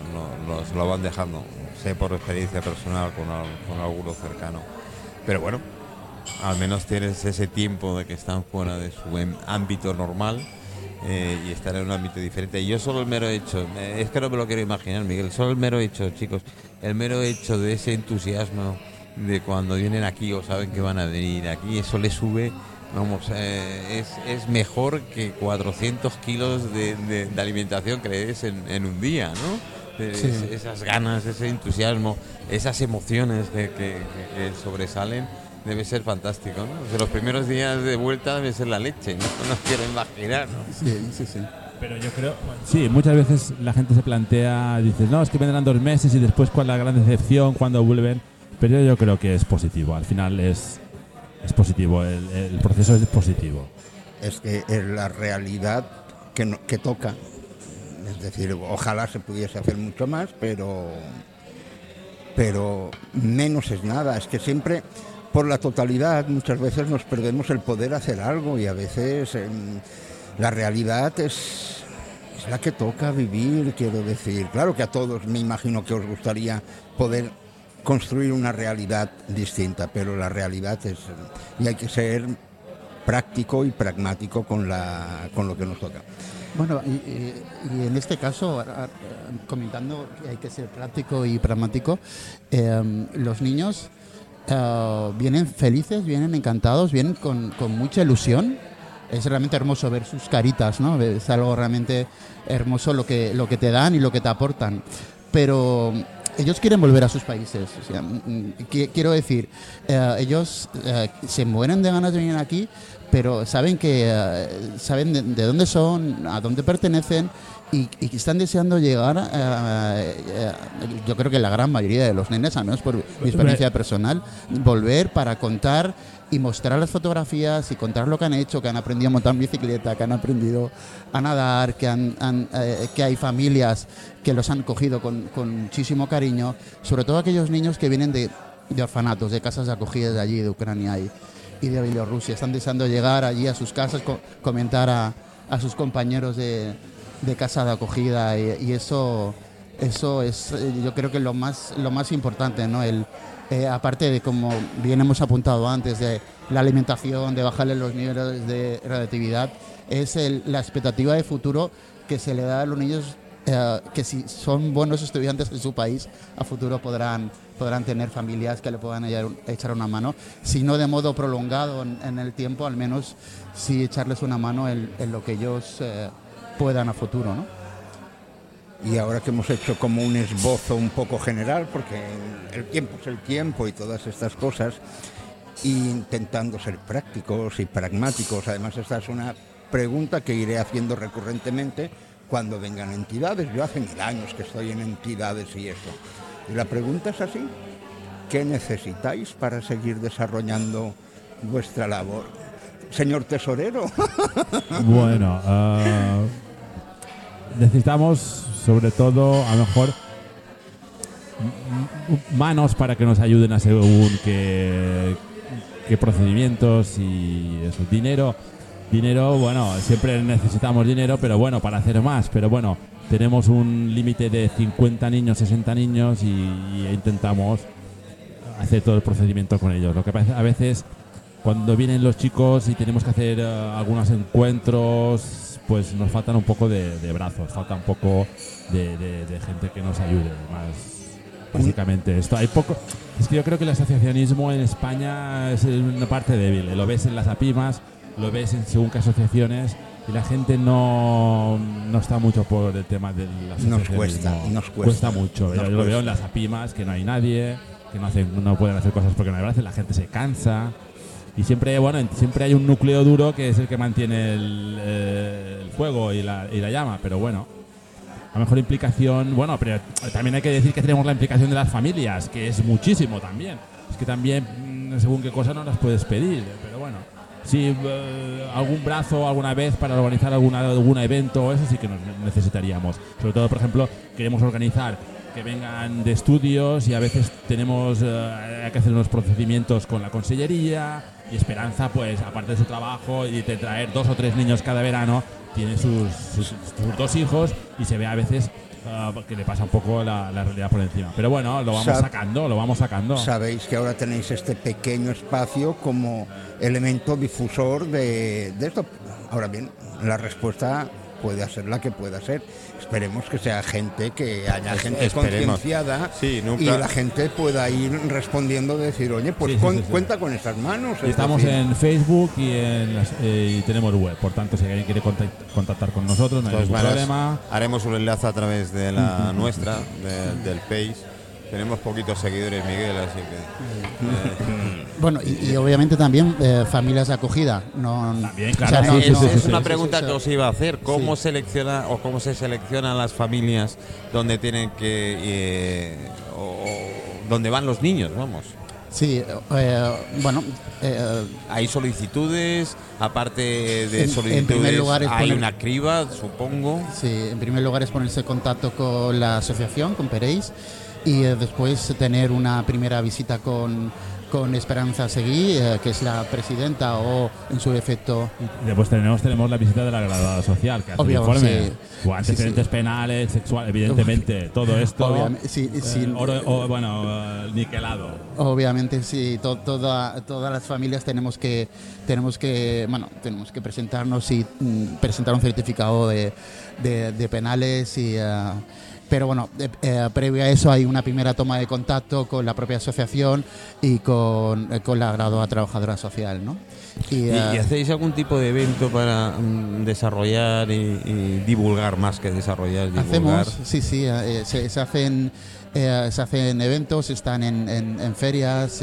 S1: lo- lo- van dejando. Sé por experiencia personal con, con alguno cercano. Pero bueno, al menos tienes ese tiempo de que están fuera de su em- ámbito normal eh, y estar en un ámbito diferente. Yo solo el mero hecho, eh, es que no me lo quiero imaginar, Miguel, solo el mero hecho, chicos, el mero hecho de ese entusiasmo de cuando vienen aquí o saben que van a venir aquí, eso le sube, vamos, eh, es, es mejor que 400 kilos de, de- de alimentación que le des en, en un día, ¿no?
S10: Sí.
S1: es- esas ganas, ese entusiasmo, esas emociones que, que- que- que sobresalen, debe ser fantástico, ¿no? O sea, los primeros días de vuelta debe ser la leche, no, no quiero imaginar, ¿no?
S10: Sí, sí, sí.
S9: Pero yo creo, sí, muchas veces la gente se plantea, dices, no, es que vendrán dos meses y después cuál la gran decepción cuando vuelven. Pero yo creo que es positivo, al final es, es positivo, el, el proceso es positivo.
S5: es que es la realidad que, no- que toca. Es decir, ojalá se pudiese hacer mucho más, pero, pero menos es nada. Es que siempre, por la totalidad, muchas veces nos perdemos el poder hacer algo y a veces em, la realidad es, es la que toca vivir, quiero decir. Claro que a todos me imagino que os gustaría poder construir una realidad distinta, pero la realidad es... Y hay que ser práctico y pragmático con, la, con lo que nos toca.
S10: Bueno, y, en este caso, comentando que hay que ser práctico y pragmático, eh, los niños eh, vienen felices, vienen encantados, vienen con, con mucha ilusión. Es realmente hermoso ver sus caritas, ¿no? Es algo realmente hermoso lo que, lo que te dan y lo que te aportan. Pero ellos quieren volver a sus países. Mm, mm, qui- quiero decir, eh, ellos eh, se mueren de ganas de venir aquí, pero saben que eh, saben de, de dónde son, a dónde pertenecen y, que están deseando llegar. eh, eh, yo creo que la gran mayoría de los nenes, al menos por mi experiencia personal, volver para contar y mostrar las fotografías y contar lo que han hecho, que han aprendido a montar bicicleta, que han aprendido a nadar, que, han, han, eh, que hay familias que los han cogido con, con muchísimo cariño, sobre todo aquellos niños que vienen de, de orfanatos, de casas de acogida de allí, de Ucrania y, y de Bielorrusia. Están deseando llegar allí a sus casas, co- comentar a, a sus compañeros de, de casa de acogida y, eso, eso es eh, yo creo que lo más, lo más importante, ¿no? El, eh, aparte de como bien hemos apuntado antes, de la alimentación, de bajarle los niveles de radioactividad, es el- la expectativa de futuro que se le da a los niños eh, que si son buenos estudiantes en su país, a futuro podrán, podrán tener familias que le puedan echar, una mano, si no de modo prolongado en, el tiempo, al menos sí echarles una mano en, lo que ellos puedan a futuro. ¿no?
S5: Y ahora que hemos hecho como un esbozo un poco general, porque el tiempo es el tiempo y todas estas cosas, intentando ser prácticos y pragmáticos. Además, esta es una pregunta que iré haciendo recurrentemente cuando vengan entidades. Yo hace mil años que estoy en entidades y eso. Y la pregunta es así, ¿qué necesitáis para seguir desarrollando vuestra labor? Señor tesorero.
S9: Bueno, ah, necesitamos sobre todo a lo mejor manos para que nos ayuden a según qué, qué procedimientos y eso. Dinero, dinero, bueno, siempre necesitamos dinero, pero bueno, para hacer más. Pero bueno, tenemos un límite de 50 niños, 60 niños y, y intentamos hacer todo el procedimiento con ellos. Lo que pasa a veces cuando vienen los chicos y tenemos que hacer eh, algunos encuentros, pues nos faltan un poco de, de brazos, falta un poco de, de- de gente que nos ayude. Más básicamente esto. Hay poco. Es que yo creo que el asociacionismo en España es una parte débil. Lo ves en las APIMAS, lo ves en según qué asociaciones y la gente no, no está mucho por el tema del asociacionismo.
S5: cuesta, nos cuesta.
S9: mucho.
S5: Nos
S9: yo lo veo
S5: cuesta.
S9: en las APIMAS que no hay nadie, que no hacen, no pueden hacer cosas porque no hay brazos, la gente se cansa. Y siempre, bueno, en- siempre hay un núcleo duro que es el que mantiene el, eh, el fuego y la, y la llama, pero bueno. A mejor implicación, bueno, pero también hay que decir que tenemos la implicación de las familias, que es muchísimo también. Es que también, mm, según qué cosa no las puedes pedir, pero bueno. Si eh, algún brazo alguna vez para organizar alguna, algún evento, eso sí que nos necesitaríamos. Sobre todo, por ejemplo, queremos organizar que vengan de estudios y a veces tenemos eh, hay que hacer unos procedimientos con la consellería y Esperanza, pues aparte de su trabajo y de traer dos o tres niños cada verano, tiene sus, sus- sus dos hijos y se ve a veces ah, que le pasa un poco la, la realidad por encima. Pero bueno, lo vamos
S5: Sab-
S9: sacando, lo vamos sacando.
S5: Sabéis que ahora tenéis este pequeño espacio como elemento difusor de, de esto. Ahora bien, la respuesta puede ser la que pueda ser. Esperemos que sea gente, que haya
S1: Es-
S5: gente
S1: esperemos.
S5: concienciada
S1: Sí, nunca-
S5: y la gente pueda ir respondiendo, decir, oye, pues
S9: Sí, sí,
S5: cuenta con estas manos. Es
S9: Estamos
S5: decir,
S9: en Facebook y, en las- eh, y tenemos web. Por tanto, si alguien quiere contact- contactar con nosotros, no hay ningún problema.
S1: haremos un enlace a través de la nuestra, de- del Face. Tenemos poquitos seguidores, Miguel, así que. eh,
S10: Bueno, y, y obviamente también eh, familias de acogida. No,
S9: También,
S10: o sea,
S9: claro,
S10: no-
S9: sí, sí,
S10: no-
S9: sí,
S1: es
S9: sí,
S1: una
S9: sí.
S1: pregunta
S10: sí,
S1: que os iba a hacer. ¿Cómo
S10: Sí.
S1: selecciona o cómo se seleccionan las familias donde tienen que eh, o, o donde van los niños? Vamos.
S10: Sí, eh, bueno, eh,
S1: Hay solicitudes, aparte de
S10: En- en
S1: solicitudes,
S10: primer lugar es
S1: hay
S10: poner-
S1: una criba, supongo.
S10: sí, en primer lugar es ponerse en contacto con la asociación, con Pereis, y eh, después tener una primera visita con, con Esperanza Seguí, eh, que es la presidenta o en su defecto
S9: Y Después tenemos, tenemos la visita de la graduada social, que hace
S10: Obvio,
S9: el informe.
S10: sí.
S9: O antecedentes
S10: Sí, sí.
S9: penales, sexuales, evidentemente. todo esto.
S10: Obviamente, sí,
S9: eh, oro- o, bueno, eh, niquelado.
S10: Obviamente sí, to- toda, todas las familias tenemos que tenemos que bueno tenemos que presentarnos y mm, presentar un certificado de, de- de penales y eh, pero bueno eh, eh, previo a eso hay una primera toma de contacto con la propia asociación y con, eh, con la graduada trabajadora social, ¿no? Y,
S1: ¿Y,
S10: eh,
S1: y hacéis algún tipo de evento para mm, desarrollar y, y divulgar más que desarrollar? Divulgar.
S10: Hacemos, sí, sí, se, se hacen se hacen eventos, están en, en- en ferias,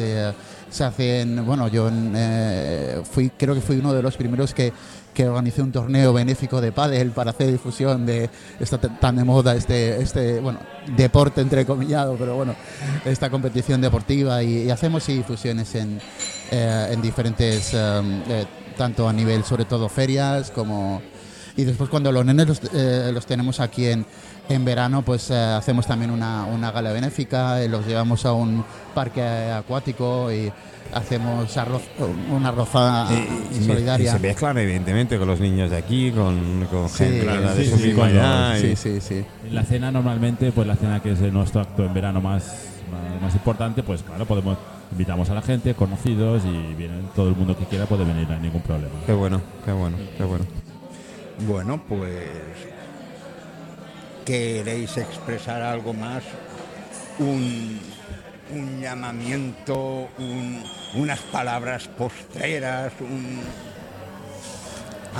S10: se hacen, bueno, yo fui, creo que fui uno de los primeros que, que organicé un torneo benéfico de pádel para hacer difusión de está t- tan de moda este, este, bueno, deporte entrecomillado, pero bueno, esta competición deportiva y, hacemos difusiones en, eh, en diferentes, um, eh, tanto a nivel sobre todo ferias como y después cuando los nenes los, eh, los tenemos aquí en, en verano, pues eh, hacemos también una, una gala benéfica, eh, los llevamos a un parque acuático y hacemos arroz, una arroza
S1: Y- y- y
S10: solidaria.
S1: se mezclan evidentemente con los niños de aquí, con, con
S10: Sí,
S1: gente
S10: claro,
S1: de
S9: sí,
S1: su
S9: sí,
S1: y-
S10: Sí, sí, sí.
S9: En la cena normalmente, pues la cena que es de nuestro acto en verano más, más, más importante, pues claro, podemos invitamos a la gente, conocidos y vienen todo el mundo que quiera puede venir, no hay ningún problema.
S1: Qué bueno, qué bueno, qué bueno.
S5: Bueno, pues queréis expresar algo más, un, un llamamiento, un- unas palabras postreras, un...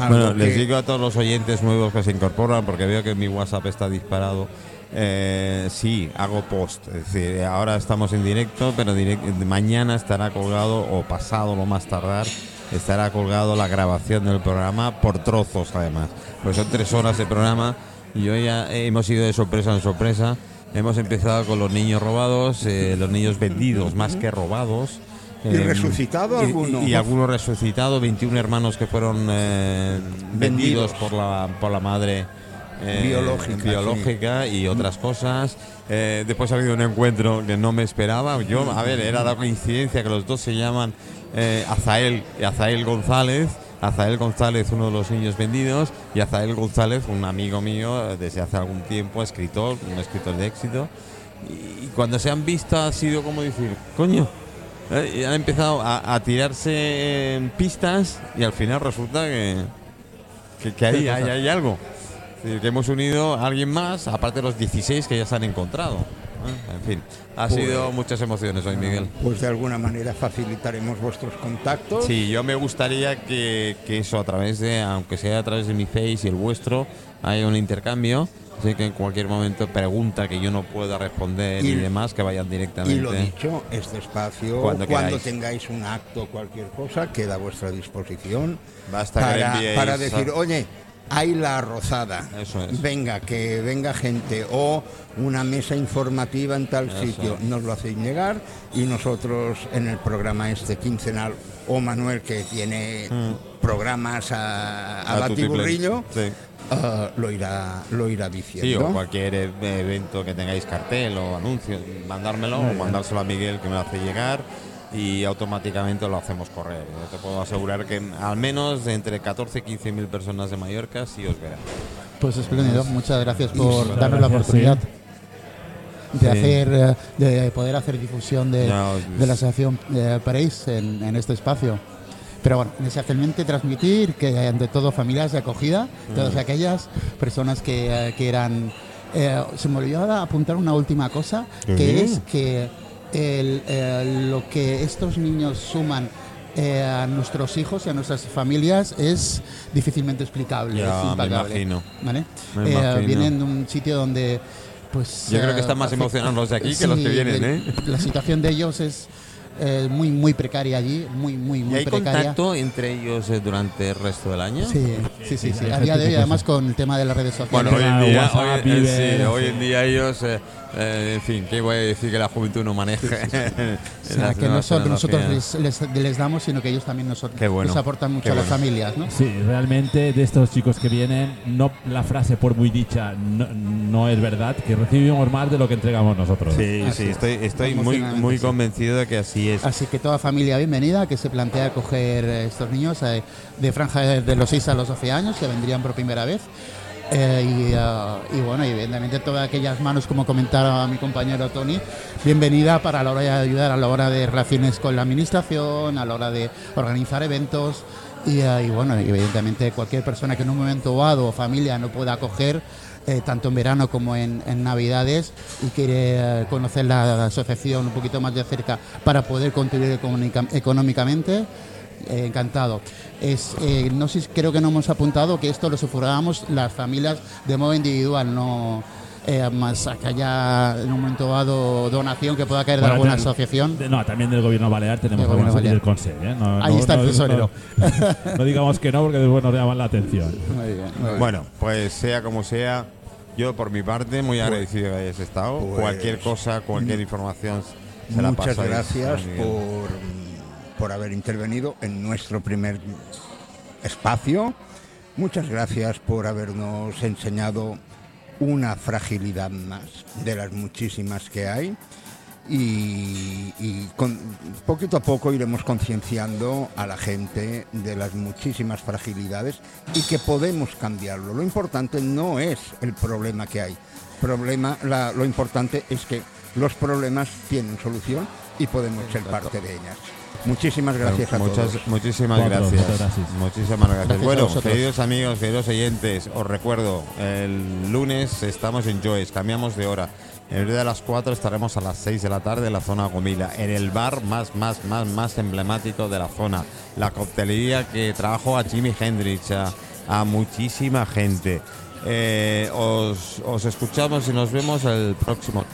S1: Bueno, les digo a todos los oyentes nuevos que se incorporan, porque veo que mi WhatsApp está disparado. eh, sí, hago post. Es decir, ahora estamos en directo, pero direct- mañana estará colgado, o pasado lo más tardar, estará colgado la grabación del programa por trozos, además. Pues son tres horas de programa y hoy ya hemos ido de sorpresa en sorpresa. Hemos empezado con los niños robados, eh, los niños vendidos más que robados.
S5: ¿Y
S1: Eh,
S5: resucitado
S1: y-
S5: alguno?
S1: Y, algunos resucitados, 21 hermanos que fueron eh, vendidos por la, por la madre eh,
S5: Biológica,
S1: biológica y otras cosas. Después ha habido un encuentro que no me esperaba. Yo, a ver, era la coincidencia que los dos se llaman Azael, Azael González. Azael González, uno de los niños vendidos, y Azael González, un amigo mío eh, desde hace algún tiempo, escritor, un escritor de éxito. Y cuando se han visto ha sido como decir, coño, eh, han empezado a, a tirarse en pistas y al final resulta que, que, hay, hay algo. Es decir, que hemos unido a alguien más, aparte de los 16 que ya se han encontrado. En fin, ha
S5: Pues-
S1: sido muchas emociones hoy, Miguel.
S5: Pues de alguna manera facilitaremos vuestros contactos.
S1: Sí, yo me gustaría que, que eso a través de, aunque sea a través de mi face y el vuestro, haya un intercambio. Así que en cualquier momento pregunta que yo no pueda responder y,
S5: Y-
S1: demás, que vayan
S5: Y
S1: directamente.
S5: lo dicho, este espacio,
S1: Cuando
S5: cuando, tengáis un acto o cualquier cosa, queda a vuestra disposición
S1: Basta que
S5: para,
S1: enviéis
S5: para decir, oye, hay la arrozada,
S1: Eso es.
S5: venga, que venga gente, o una mesa informativa en tal
S1: Eso
S5: sitio,
S1: es.
S5: nos lo hacéis llegar y nosotros en el programa este quincenal, o Manuel que tiene programas a, a,
S1: Mm. A
S5: batiburrillo,
S1: Sí.
S5: ah, lo, irá, lo irá
S1: Sí,
S5: diciendo.
S1: o cualquier e- evento que tengáis cartel o anuncio, mandármelo o mandárselo a Miguel que me lo hace llegar y automáticamente lo hacemos correr. Yo te puedo asegurar que al menos de entre 14 y 15 mil personas de Mallorca sí os verán.
S10: Pues espléndido, muchas gracias por
S9: muchas
S10: darnos la
S9: gracias,
S10: oportunidad de
S1: Sí.
S10: hacer eh, de poder hacer difusión de,
S1: No,
S10: de la asociación eh, París en, en este espacio. Pero bueno, esencialmente transmitir que ante todo familias de acogida, todas aquellas personas que eh, quieran... eh, se me olvidó apuntar una última cosa, que
S1: Sí.
S10: es que el, eh, lo que estos niños suman eh, a nuestros hijos y a nuestras familias es difícilmente explicable.
S1: Ya,
S10: es
S1: me imagino.
S10: ¿vale?
S1: Me
S10: Eh,
S1: imagino.
S10: vienen de un sitio donde pues
S1: Yo creo que
S10: eh,
S1: están más
S10: afecta-
S1: emocionados los de aquí que los que vienen,
S10: el-
S1: ¿eh?
S10: La situación de ellos es eh, muy muy precaria allí, muy muy
S1: ¿Y
S10: muy
S1: hay
S10: precaria.
S1: contacto entre ellos eh, durante el resto del año?
S10: Sí, sí, sí, sí. A día de hoy, además, con el tema de las redes sociales.
S1: Bueno, hoy en día,
S9: WhatsApp,
S1: hoy, eh, sí, hoy
S9: sí.
S1: en día ellos, eh, en fin, ¿qué voy a decir que la juventud no maneja?
S10: o sea, que no solo nosotros les, les- les damos, sino que ellos también nos,
S1: Qué bueno,
S10: nos aportan mucho
S1: qué
S10: a las familias, ¿no?
S9: Sí, realmente de estos chicos que vienen, no la frase por muy dicha no, no es verdad, que recibimos más de lo que entregamos nosotros.
S1: Sí,
S10: Así
S1: sí,
S10: es.
S1: estoy, estoy muy, muy
S10: sí.
S1: convencido de que así es.
S10: Así que toda familia bienvenida que se plantea acoger eh, estos niños eh, de franja de de los 6 a los 12 años que vendrían por primera vez. Eh, y, ah, y bueno, y evidentemente todas aquellas manos, como comentaba mi compañero Tony, bienvenida para la hora de ayudar a la hora de relaciones con la administración, a la hora de organizar eventos. Y, y bueno, evidentemente cualquier persona que en un momento dado o familia no pueda acoger, eh, tanto en verano como en, Navidades, y quiere eh, conocer la asociación un poquito más de cerca para poder contribuir económica- económicamente, eh, encantado. Es, eh, no sé, creo que no hemos apuntado que esto lo sufragábamos las familias de modo individual, no eh, más que haya en un momento dado donación que pueda caer de
S9: Bueno,
S10: alguna asociación.
S9: de- no, también del gobierno balear tenemos
S10: Del
S9: algunas del. Consell. ¿eh? No,
S10: Ahí
S9: no-
S10: está el
S9: no-
S10: tesorero.
S9: No, no digamos que no, porque después nos llaman la atención.
S10: Muy bien, muy bien.
S1: Bueno, pues sea como sea, yo por mi parte muy agradecido que hayas estado.
S5: pues,
S1: cualquier cosa, cualquier información se la
S5: Muchas
S1: pasáis
S5: gracias por, por haber intervenido en nuestro primer espacio. Muchas gracias por habernos enseñado una fragilidad más de las muchísimas que hay. Y, y con- poquito a poco iremos concienciando a la gente de las muchísimas fragilidades y que podemos cambiarlo. Lo importante no es el problema que hay. Problema, la- lo importante es que los problemas tienen solución y podemos ser parte de ellas. Muchísimas gracias a
S1: Muchas,
S5: todos.
S1: Muchísimas gracias. Muchísimas gracias. Bueno, queridos amigos, queridos oyentes, os recuerdo, el lunes estamos en Joyce, cambiamos de hora. En vez de las 4 estaremos a las 6 de la tarde en la zona Gomila, en el bar más, más, más, más emblemático de la zona. La coctelería que trajo a Jimi Hendrix, a,
S11: a muchísima gente. Eh, os, os escuchamos y nos vemos el próximo